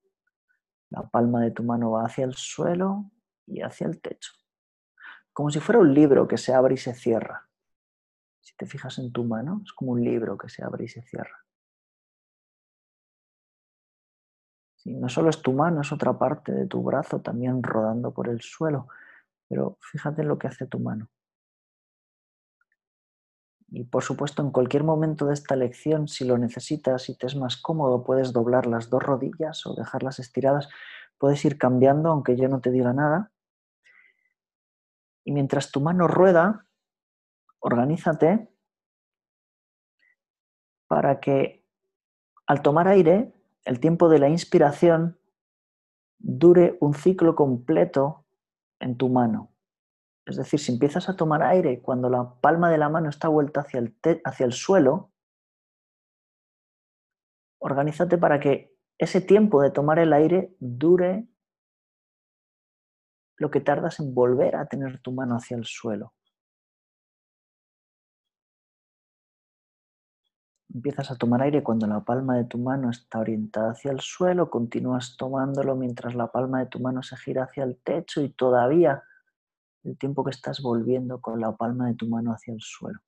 la palma de tu mano va hacia el suelo y hacia el techo, como si fuera un libro que se abre y se cierra. Si te fijas en tu mano, es como un libro que se abre y se cierra. No solo es tu mano, es otra parte de tu brazo también rodando por el suelo, pero fíjate en lo que hace tu mano. Y por supuesto, en cualquier momento de esta lección, si lo necesitas y te es más cómodo, puedes doblar las dos rodillas o dejarlas estiradas. Puedes ir cambiando, aunque yo no te diga nada. Y mientras tu mano rueda, organízate para que al tomar aire el tiempo de la inspiración dure un ciclo completo en tu mano. Es decir, si empiezas a tomar aire cuando la palma de la mano está vuelta hacia el, hacia el suelo, organízate para que ese tiempo de tomar el aire dure lo que tardas en volver a tener tu mano hacia el suelo. Empiezas a tomar aire cuando la palma de tu mano está orientada hacia el suelo, continúas tomándolo mientras la palma de tu mano se gira hacia el techo y todavía el tiempo que estás volviendo con la palma de tu mano hacia el suelo.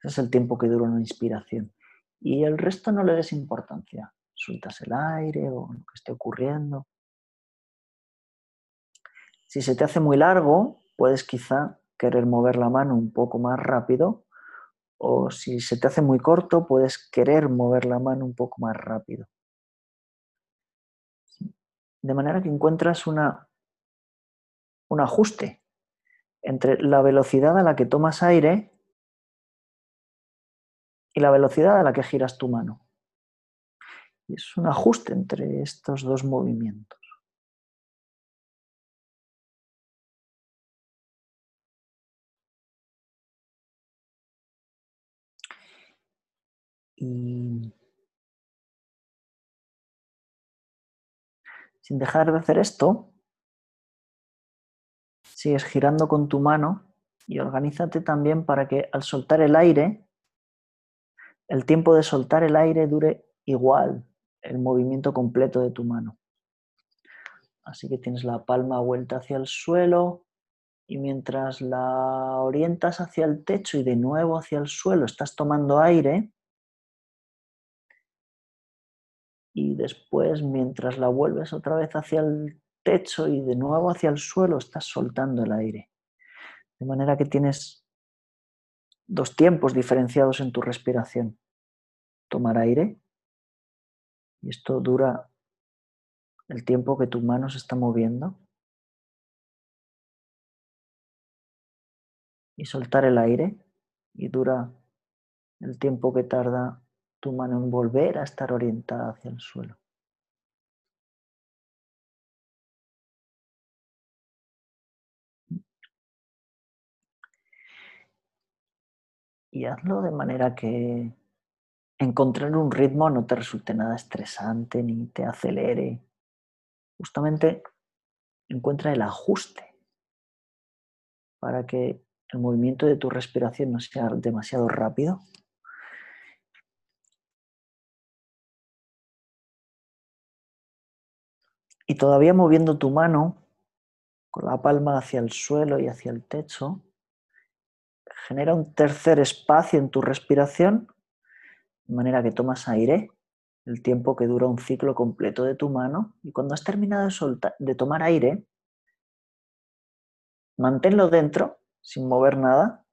Ese es el tiempo que dura una inspiración. Y el resto no le des importancia. Sueltas el aire o lo que esté ocurriendo. Si se te hace muy largo, puedes quizá querer mover la mano un poco más rápido o si se te hace muy corto, puedes querer mover la mano un poco más rápido. De manera que encuentras una, un ajuste entre la velocidad a la que tomas aire y la velocidad a la que giras tu mano. Y es un ajuste entre estos dos movimientos. Sin dejar de hacer esto, sigues girando con tu mano y organízate también para que al soltar el aire, el tiempo de soltar el aire dure igual el movimiento completo de tu mano. Así que tienes la palma vuelta hacia el suelo y mientras la orientas hacia el techo y de nuevo hacia el suelo, estás tomando aire, y después mientras la vuelves otra vez hacia el techo y de nuevo hacia el suelo, estás soltando el aire. De manera que tienes dos tiempos diferenciados en tu respiración. Tomar aire y esto dura el tiempo que tu mano se está moviendo. Y soltar el aire y dura el tiempo que tarda tu mano en volver a estar orientada hacia el suelo. Y hazlo de manera que encontrar un ritmo no te resulte nada estresante ni te acelere. Justamente encuentra el ajuste para que el movimiento de tu respiración no sea demasiado rápido Y todavía moviendo tu mano con la palma hacia el suelo y hacia el techo, genera un tercer espacio en tu respiración, de manera que tomas aire, el tiempo que dura un ciclo completo de tu mano, y cuando has terminado de, de tomar aire, manténlo dentro, sin mover nada,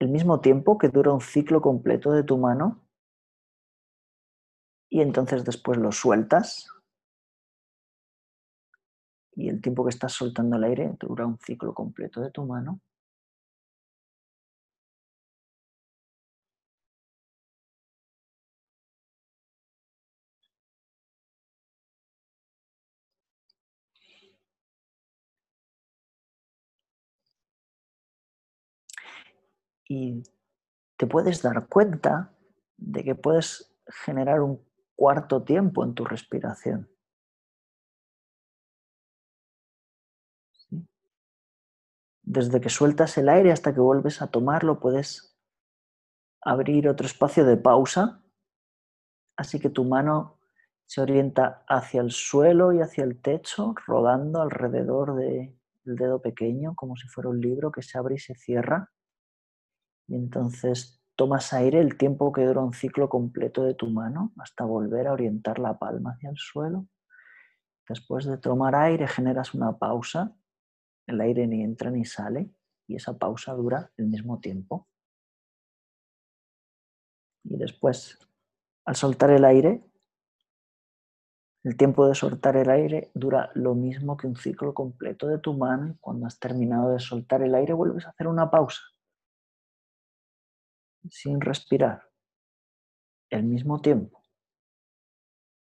el mismo tiempo que dura un ciclo completo de tu mano, y entonces después lo sueltas y el tiempo que estás soltando el aire dura un ciclo completo de tu mano. y te puedes dar cuenta de que puedes generar un cuarto tiempo en tu respiración. Desde que sueltas el aire hasta que vuelves a tomarlo, puedes abrir otro espacio de pausa, así que tu mano se orienta hacia el suelo y hacia el techo, rodando alrededor del dedo pequeño, como si fuera un libro que se abre y se cierra. Y entonces tomas aire el tiempo que dura un ciclo completo de tu mano hasta volver a orientar la palma hacia el suelo. Después de tomar aire generas una pausa, el aire ni entra ni sale y esa pausa dura el mismo tiempo. Y después, al soltar el aire, el tiempo de soltar el aire dura lo mismo que un ciclo completo de tu mano. Cuando has terminado de soltar el aire, vuelves a hacer una pausa sin respirar el mismo tiempo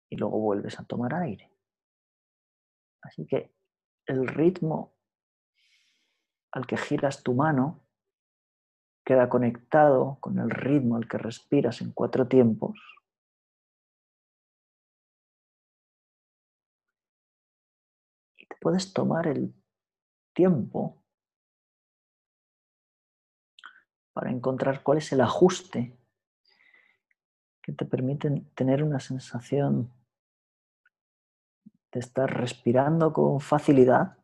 y luego vuelves a tomar aire. Así que el ritmo al que giras tu mano queda conectado con el ritmo al que respiras en cuatro tiempos. Y te puedes tomar el tiempo para encontrar cuál es el ajuste que te permite tener una sensación de estar respirando con facilidad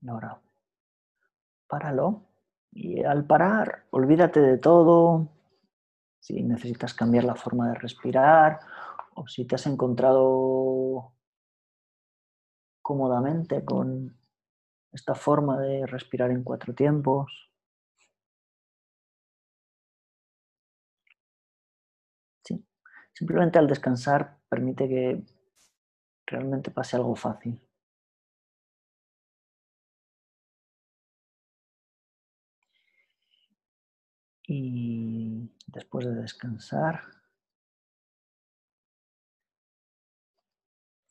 Y ahora, páralo. Y al parar, olvídate de todo. Si necesitas cambiar la forma de respirar o si te has encontrado cómodamente con esta forma de respirar en cuatro tiempos. Simplemente al descansar permite que realmente pase algo fácil. Y después de descansar,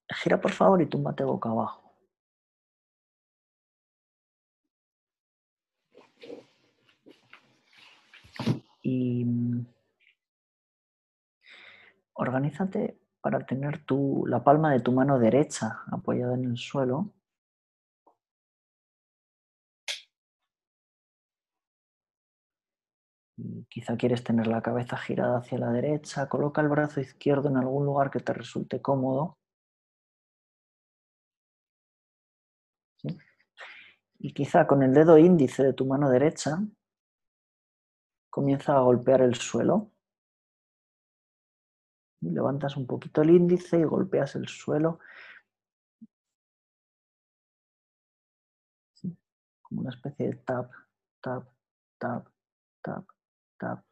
gira por favor y túmbate boca abajo. Y mm, organízate para tener tu, la palma de tu mano derecha apoyada en el suelo. Quizá quieres tener la cabeza girada hacia la derecha. Coloca el brazo izquierdo en algún lugar que te resulte cómodo. Y quizá con el dedo índice de tu mano derecha comienza a golpear el suelo levantas un poquito el índice y golpeas el suelo. Como una especie de tap, tap, tap, tap, tap.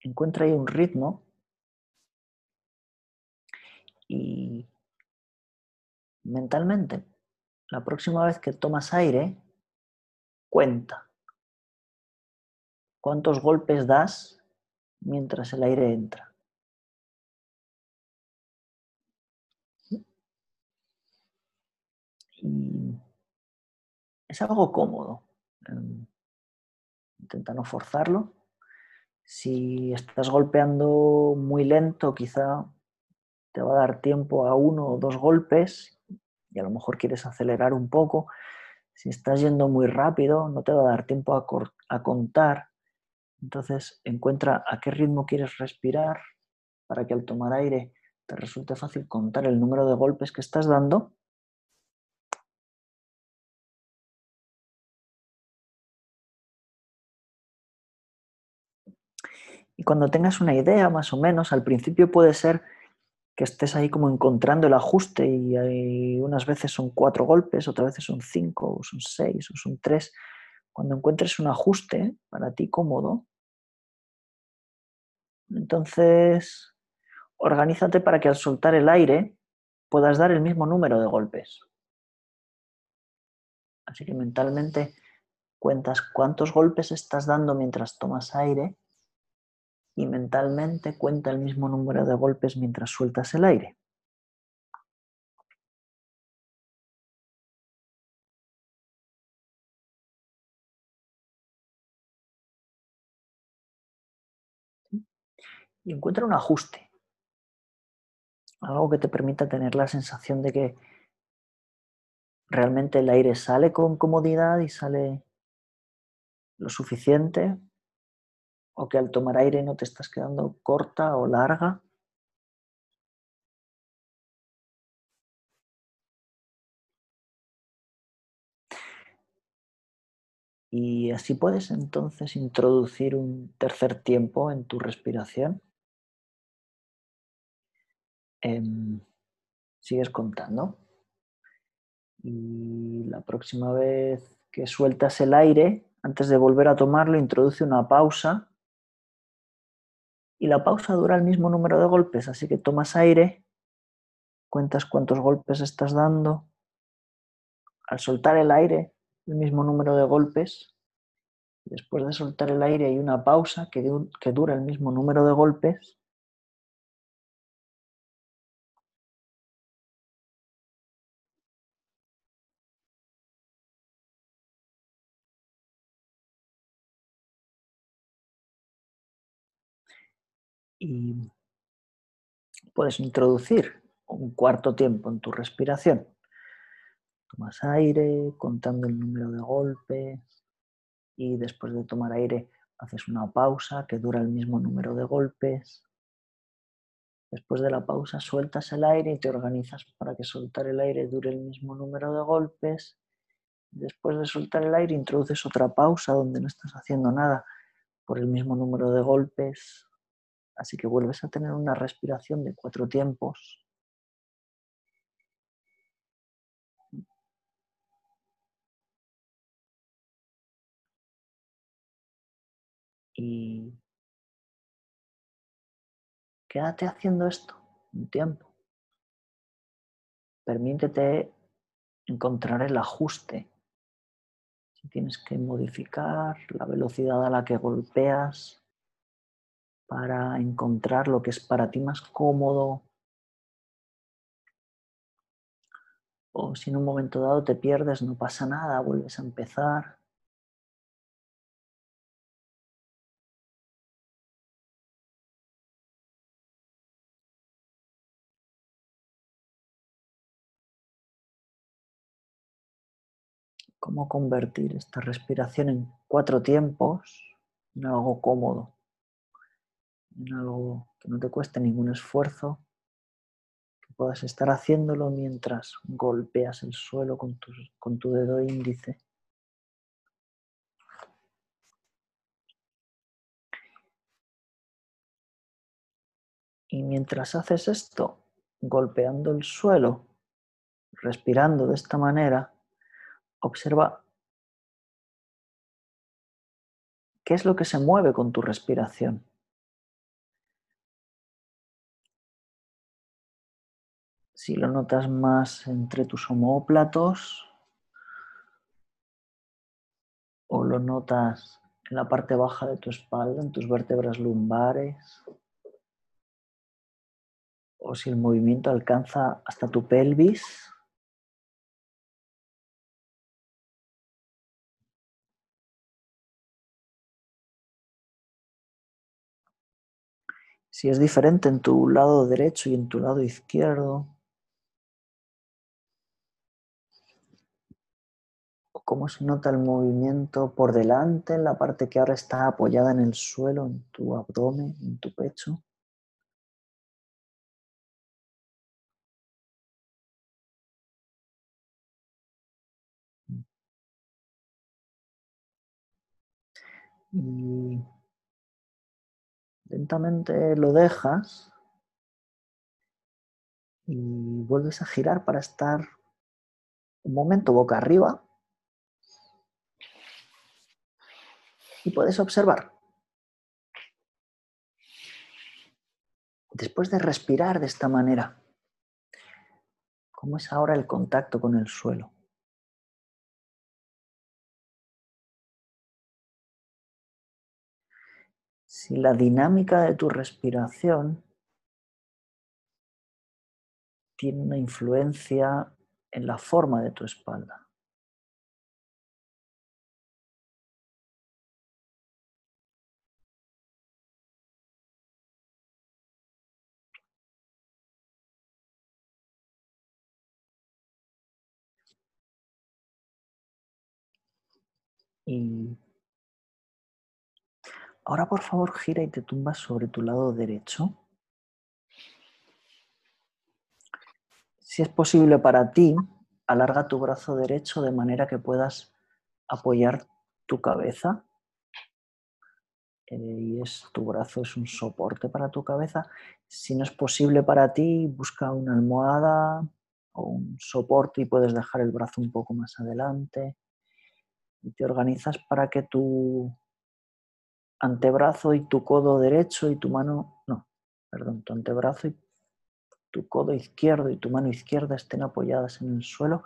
Encuentra ahí un ritmo y mentalmente, la próxima vez que tomas aire, cuenta cuántos golpes das mientras el aire entra. Es algo cómodo. Em, intenta no forzarlo. Si estás golpeando muy lento, quizá te va a dar tiempo a uno o dos golpes y a lo mejor quieres acelerar un poco. Si estás yendo muy rápido, no te va a dar tiempo a contar. Entonces encuentra a qué ritmo quieres respirar para que al tomar aire te resulte fácil contar el número de golpes que estás dando Y cuando tengas una idea, más o menos, al principio puede ser que estés ahí como encontrando el ajuste y unas veces son cuatro golpes, otras veces son cinco, o son seis, o son tres. Cuando encuentres un ajuste para ti cómodo, entonces organízate para que al soltar el aire puedas dar el mismo número de golpes. Así que mentalmente cuentas cuántos golpes estás dando mientras tomas aire y mentalmente cuenta el mismo número de golpes mientras sueltas el aire. Y encuentra un ajuste, algo que te permita tener la sensación de que realmente el aire sale con comodidad y sale lo suficiente o que al tomar aire no te estás quedando corta o larga. Y así puedes entonces introducir un tercer tiempo en tu respiración. Em, sigues contando. Y la próxima vez que sueltas el aire, antes de volver a tomarlo, introduce una pausa y la pausa dura el mismo número de golpes, así que tomas aire, cuentas cuántos golpes estás dando, al soltar el aire, el mismo número de golpes, después de soltar el aire hay una pausa que, dura el mismo número de golpes, y puedes introducir un cuarto tiempo en tu respiración. Tomas aire contando el número de golpes y después de tomar aire haces una pausa que dura el mismo número de golpes. Después de la pausa sueltas el aire y te organizas para que soltar el aire dure el mismo número de golpes. Después de soltar el aire introduces otra pausa donde no estás haciendo nada por el mismo número de golpes Así que vuelves a tener una respiración de cuatro tiempos. Y quédate haciendo esto un tiempo. Permítete encontrar el ajuste. Si tienes que modificar la velocidad a la que golpeas, para encontrar lo que es para ti más cómodo. O si en un momento dado te pierdes, no pasa nada, vuelves a empezar. cómo convertir esta respiración en cuatro tiempos en algo cómodo en algo que no te cueste ningún esfuerzo, que puedas estar haciéndolo mientras golpeas el suelo con tu, con tu dedo índice. Y mientras haces esto, golpeando el suelo, respirando de esta manera, observa qué es lo que se mueve con tu respiración. Si lo notas más entre tus homóplatos o lo notas en la parte baja de tu espalda, en tus vértebras lumbares, o si el movimiento alcanza hasta tu pelvis. Si es diferente en tu lado derecho y en tu lado izquierdo, cómo se nota el movimiento por delante, en la parte que ahora está apoyada en el suelo, en tu abdomen, en tu pecho. Y lentamente lo dejas y vuelves a girar para estar un momento boca arriba Y puedes observar. Después de respirar de esta manera, ¿cómo es ahora el contacto con el suelo? Si la dinámica de tu respiración tiene una influencia en la forma de tu espalda. Y ahora por favor gira y te tumbas sobre tu lado derecho. Si es posible para ti, alarga tu brazo derecho de manera que puedas apoyar tu cabeza. Eh, y es, tu brazo es un soporte para tu cabeza. Si no es posible para ti, busca una almohada o un soporte y puedes dejar el brazo un poco más adelante te organizas para que tu antebrazo y tu codo derecho y tu mano, no, perdón, tu antebrazo y tu codo izquierdo y tu mano izquierda estén apoyadas en el suelo,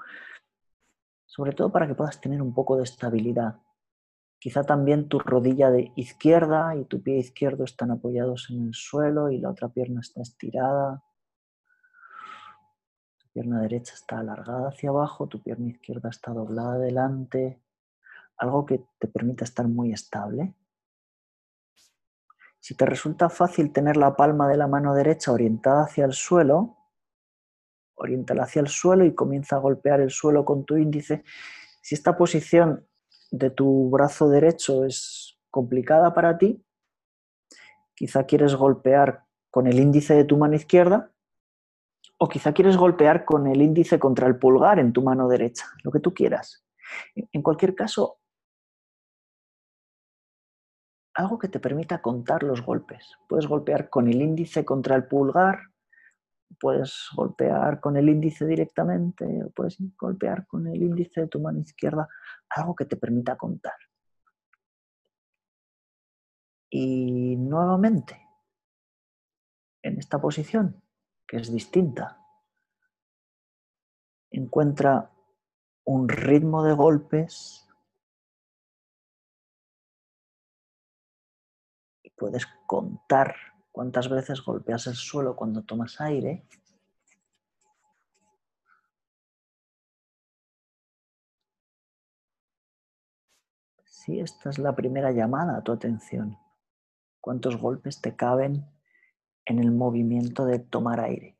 sobre todo para que puedas tener un poco de estabilidad. Quizá también tu rodilla de izquierda y tu pie izquierdo están apoyados en el suelo y la otra pierna está estirada. Tu pierna derecha está alargada hacia abajo, tu pierna izquierda está doblada adelante algo que te permita estar muy estable. Si te resulta fácil tener la palma de la mano derecha orientada hacia el suelo, oriéntala hacia el suelo y comienza a golpear el suelo con tu índice. Si esta posición de tu brazo derecho es complicada para ti, quizá quieres golpear con el índice de tu mano izquierda o quizá quieres golpear con el índice contra el pulgar en tu mano derecha, lo que tú quieras. En cualquier caso, algo que te permita contar los golpes. Puedes golpear con el índice contra el pulgar, puedes golpear con el índice directamente, o puedes golpear con el índice de tu mano izquierda, algo que te permita contar. Y nuevamente, en esta posición, que es distinta, encuentra un ritmo de golpes Puedes contar cuántas veces golpeas el suelo cuando tomas aire. Si esta es la primera llamada a tu atención, cuántos golpes te caben en el movimiento de tomar aire.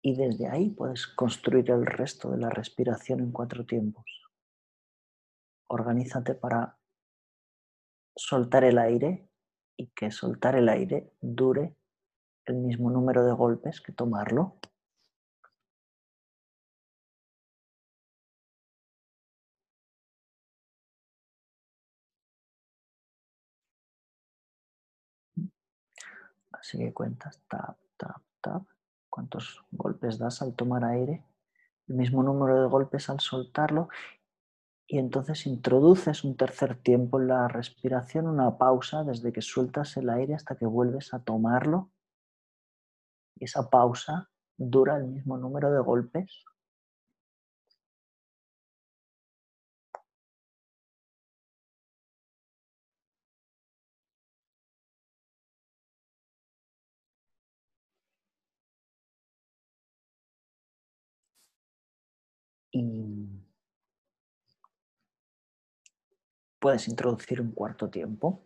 Y desde ahí puedes construir el resto de la respiración en cuatro tiempos. Organízate para soltar el aire y que soltar el aire dure el mismo número de golpes que tomarlo. Así que cuentas tap, tap, tap. ¿Cuántos golpes das al tomar aire? El mismo número de golpes al soltarlo y entonces introduces un tercer tiempo en la respiración, una pausa desde que sueltas el aire hasta que vuelves a tomarlo. Y esa pausa dura el mismo número de golpes. Puedes introducir un cuarto tiempo.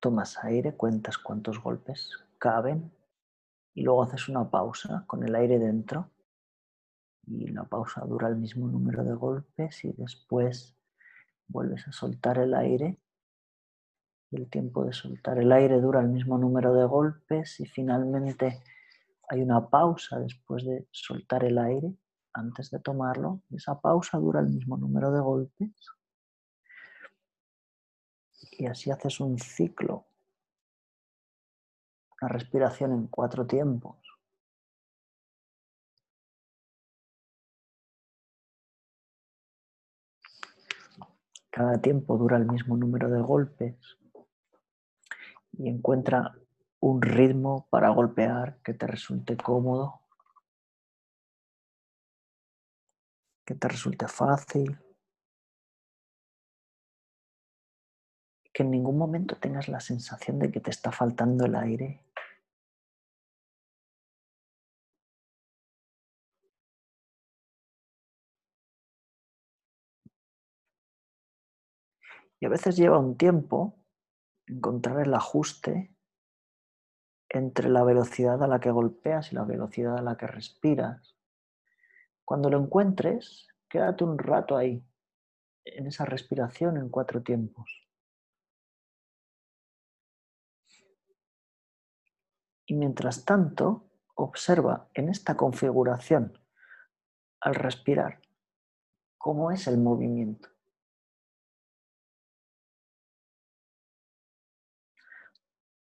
Tomas aire, cuentas cuántos golpes caben y luego haces una pausa con el aire dentro. Y la pausa dura el mismo número de golpes y después vuelves a soltar el aire. El tiempo de soltar el aire dura el mismo número de golpes y finalmente hay una pausa después de soltar el aire antes de tomarlo. Esa pausa dura el mismo número de golpes. Y así haces un ciclo, una respiración en cuatro tiempos. Cada tiempo dura el mismo número de golpes y encuentra un ritmo para golpear que te resulte cómodo que te resulte fácil, que en ningún momento tengas la sensación de que te está faltando el aire. Y a veces lleva un tiempo encontrar el ajuste entre la velocidad a la que golpeas y la velocidad a la que respiras. Cuando lo encuentres, quédate un rato ahí, en esa respiración en cuatro tiempos. Y mientras tanto, observa en esta configuración, al respirar, cómo es el movimiento.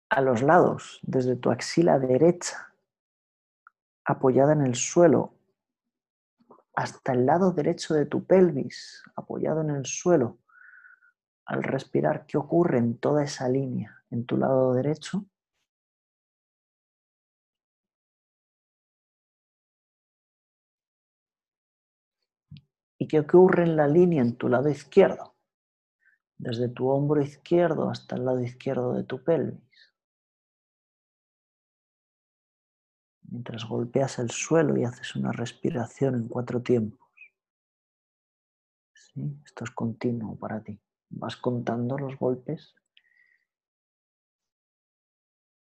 a los lados, desde tu axila derecha, apoyada en el suelo, hasta el lado derecho de tu pelvis, apoyado en el suelo. Al respirar, ¿qué ocurre en toda esa línea en tu lado derecho? ¿Y qué ocurre en la línea en tu lado izquierdo? Desde tu hombro izquierdo hasta el lado izquierdo de tu pelvis. Mientras golpeas el suelo y haces una respiración en cuatro tiempos. Esto es continuo para ti. Vas contando los golpes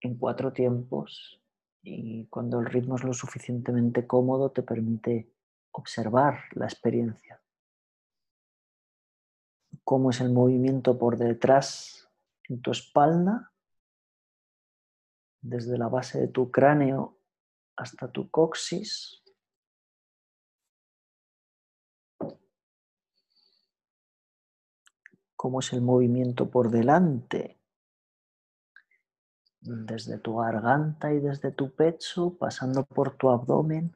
en cuatro tiempos y cuando el ritmo es lo suficientemente cómodo te permite observar la experiencia. Cómo es el movimiento por detrás en tu espalda, desde la base de tu cráneo hasta tu coxis. Cómo es el movimiento por delante, desde tu garganta y desde tu pecho, pasando por tu abdomen,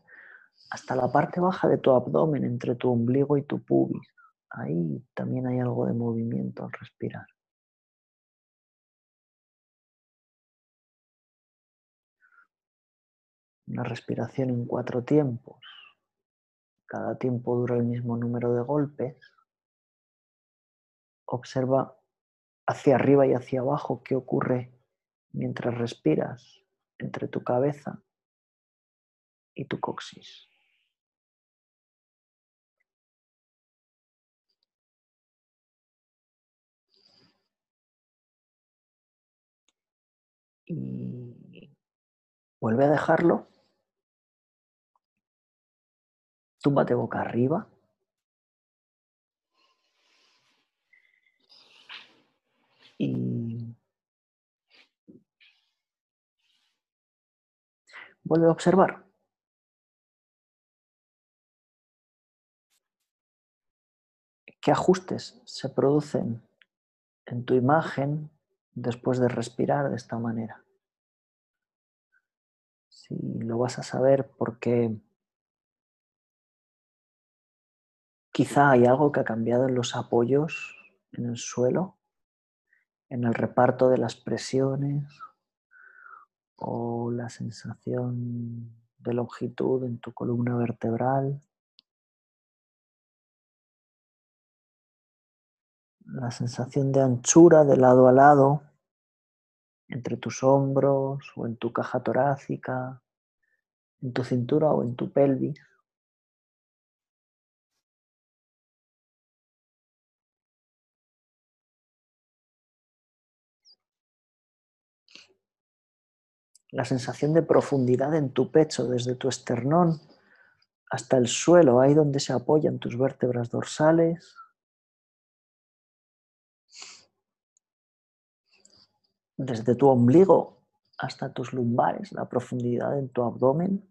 hasta la parte baja de tu abdomen, entre tu ombligo y tu pubis. Ahí también hay algo de movimiento al respirar. Una respiración en cuatro tiempos. Cada tiempo dura el mismo número de golpes. Observa hacia arriba y hacia abajo qué ocurre mientras respiras entre tu cabeza y tu coxis. Y vuelve a dejarlo Túmbate boca arriba. Y vuelve a observar. ¿Qué ajustes se producen en tu imagen después de respirar de esta manera? Si lo vas a saber porque Quizá hay algo que ha cambiado en los apoyos, en el suelo, en el reparto de las presiones o la sensación de longitud en tu columna vertebral. La sensación de anchura de lado a lado entre tus hombros o en tu caja torácica, en tu cintura o en tu pelvis. La sensación de profundidad en tu pecho, desde tu esternón hasta el suelo, ahí donde se apoyan tus vértebras dorsales. Desde tu ombligo hasta tus lumbares, la profundidad en tu abdomen.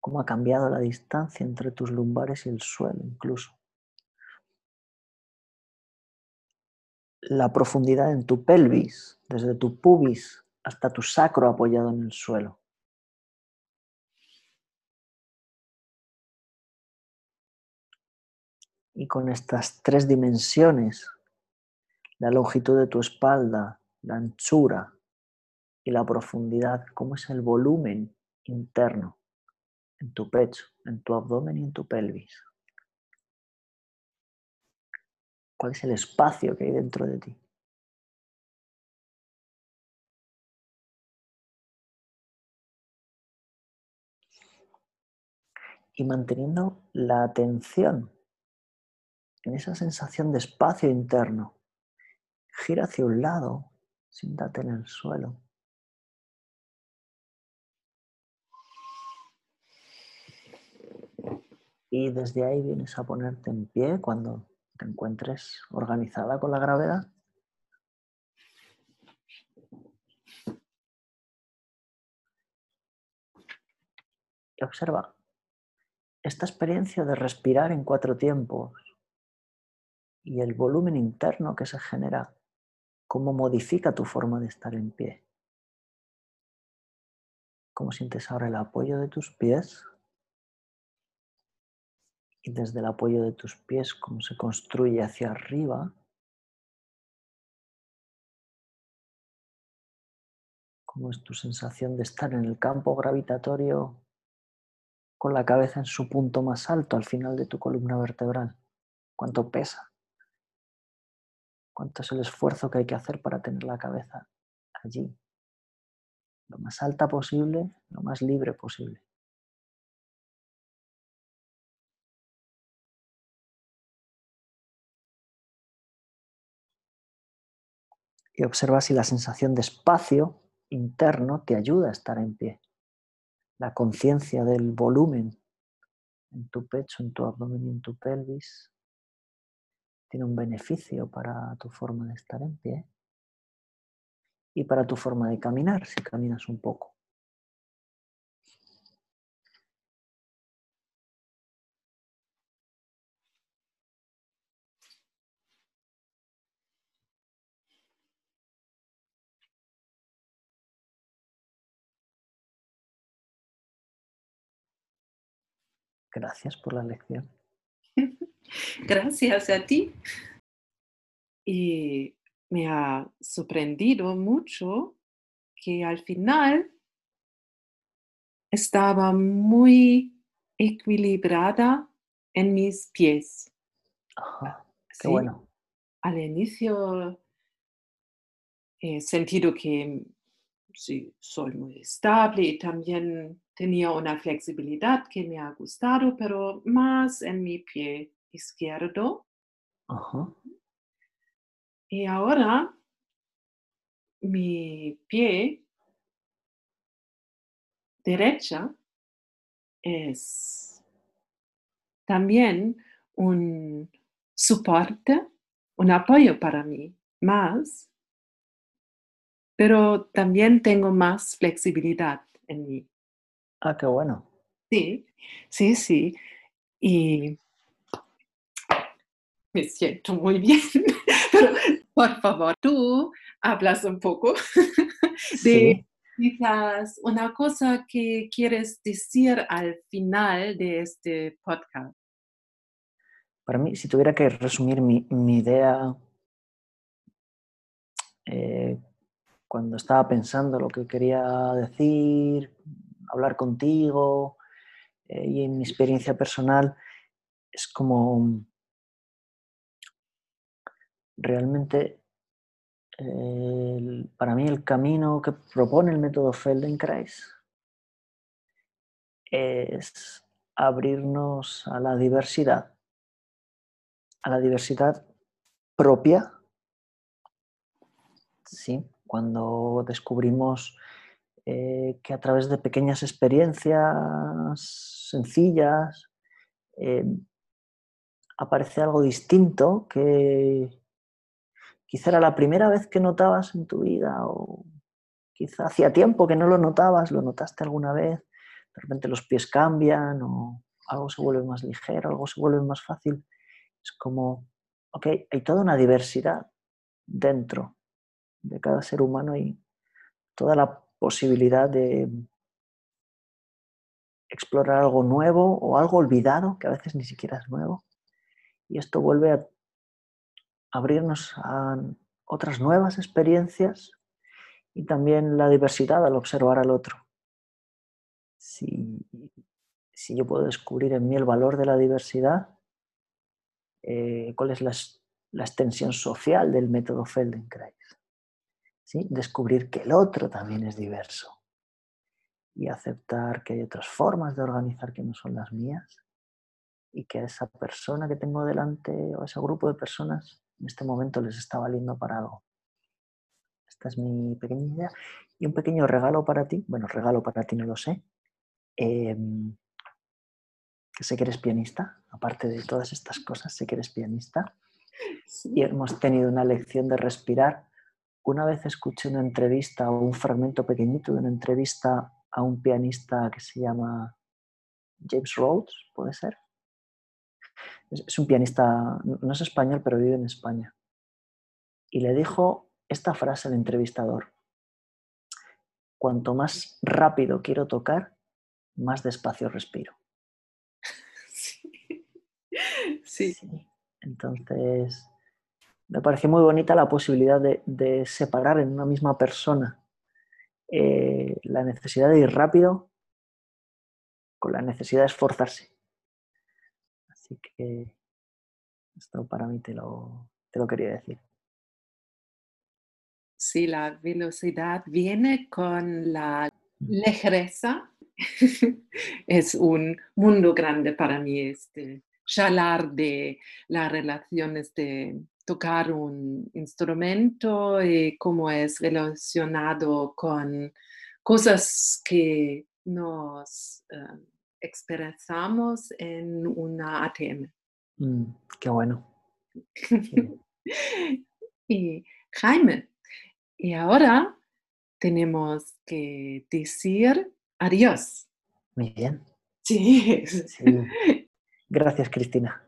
Cómo ha cambiado la distancia entre tus lumbares y el suelo incluso. La profundidad en tu pelvis, desde tu pubis hasta tu sacro apoyado en el suelo. y con estas tres dimensiones, la longitud de tu espalda, la anchura y la profundidad, cómo es el volumen interno en tu pecho, en tu abdomen y en tu pelvis. ¿Cuál es el espacio que hay dentro de ti? Y manteniendo la atención en esa sensación de espacio interno, gira hacia un lado, siéntate en el suelo. Y desde ahí vienes a ponerte en pie cuando te encuentres organizada con la gravedad. Y observa esta experiencia de respirar en cuatro tiempos y el volumen interno que se genera, cómo modifica tu forma de estar en pie. ¿Cómo sientes ahora el apoyo de tus pies? y desde el apoyo de tus pies, cómo se construye hacia arriba. Cómo es tu sensación de estar en el campo gravitatorio con la cabeza en su punto más alto al final de tu columna vertebral. ¿Cuánto pesa? ¿Cuánto es el esfuerzo que hay que hacer para tener la cabeza allí? Lo más alta posible, lo más libre posible. y observa si la sensación de espacio interno te ayuda a estar en pie. La conciencia del volumen en tu pecho, en tu abdomen y en tu pelvis tiene un beneficio para tu forma de estar en pie y para tu forma de caminar si caminas un poco. Gracias por la lección. Gracias a ti. Y me ha sorprendido mucho que al final estaba muy equilibrada en mis pies. Ajá, qué bueno. Al inicio he sentido que sí, soy muy estable y también tenía una flexibilidad que me ha gustado, pero más en mi pie izquierdo. Y ahora mi pie derecha es también un soporte, un apoyo para mí, más pero también tengo más flexibilidad en mí. Ah, qué bueno. Sí, sí, sí. Y me siento muy bien. Pero, por favor, tú hablas un poco de quizás una cosa que quieres decir al final de este podcast. Para mí, si tuviera que resumir mi, idea eh, cuando estaba pensando lo que quería decir, hablar contigo eh, y en mi experiencia personal, es como realmente para mí el camino que propone el método Feldenkrais es abrirnos a la diversidad, a la diversidad propia, ¿sí? Cuando descubrimos eh, que a través de pequeñas experiencias sencillas eh, aparece algo distinto que quizá era la primera vez que notabas en tu vida o quizá hacía tiempo que no lo notabas, lo notaste alguna vez, de repente los pies cambian o algo se vuelve más ligero, algo se vuelve más fácil. Es como, ok, hay toda una diversidad dentro de cada ser humano y toda la posibilidad de explorar algo nuevo o algo olvidado, que a veces ni siquiera es nuevo, Y esto vuelve a abrirnos a otras nuevas experiencias y también la diversidad al observar al otro. Si, si yo puedo descubrir en mí el valor de la diversidad, eh, cuál es la, la, extensión social del método Feldenkrais. ¿Sí? Descubrir que el otro también es diverso y aceptar que hay otras formas de organizar que no son las mías y que a esa persona que tengo delante o a ese grupo de personas en este momento les está valiendo para algo. Esta es mi pequeña idea. Y un pequeño regalo para ti, bueno, regalo para ti no lo sé, em, que sé que eres pianista, aparte de todas estas cosas, sé que eres pianista. Y hemos tenido una lección de respirar. Una vez escuché una entrevista o un fragmento pequeñito de una entrevista a un pianista que se llama James Rhodes, ¿puede ser? Es, un pianista, no es español, pero vive en España. Y le dijo esta frase al entrevistador. Cuanto más rápido quiero tocar, más despacio respiro. Sí. Entonces, me pareció muy bonita la posibilidad de, separar en una misma persona eh, la necesidad de ir rápido con la necesidad de esforzarse. Así que esto para mí te lo, te lo quería decir. Sí, la velocidad viene con la ligereza. es un mundo grande para mí este hablar de las relaciones de tocar un instrumento y cómo es relacionado con cosas que nos uh, expresamos en una ATM. Mm, qué bueno. y Jaime, y ahora tenemos que decir adiós. Muy bien. Sí. sí. Gracias, Cristina.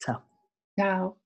Chao. Chao.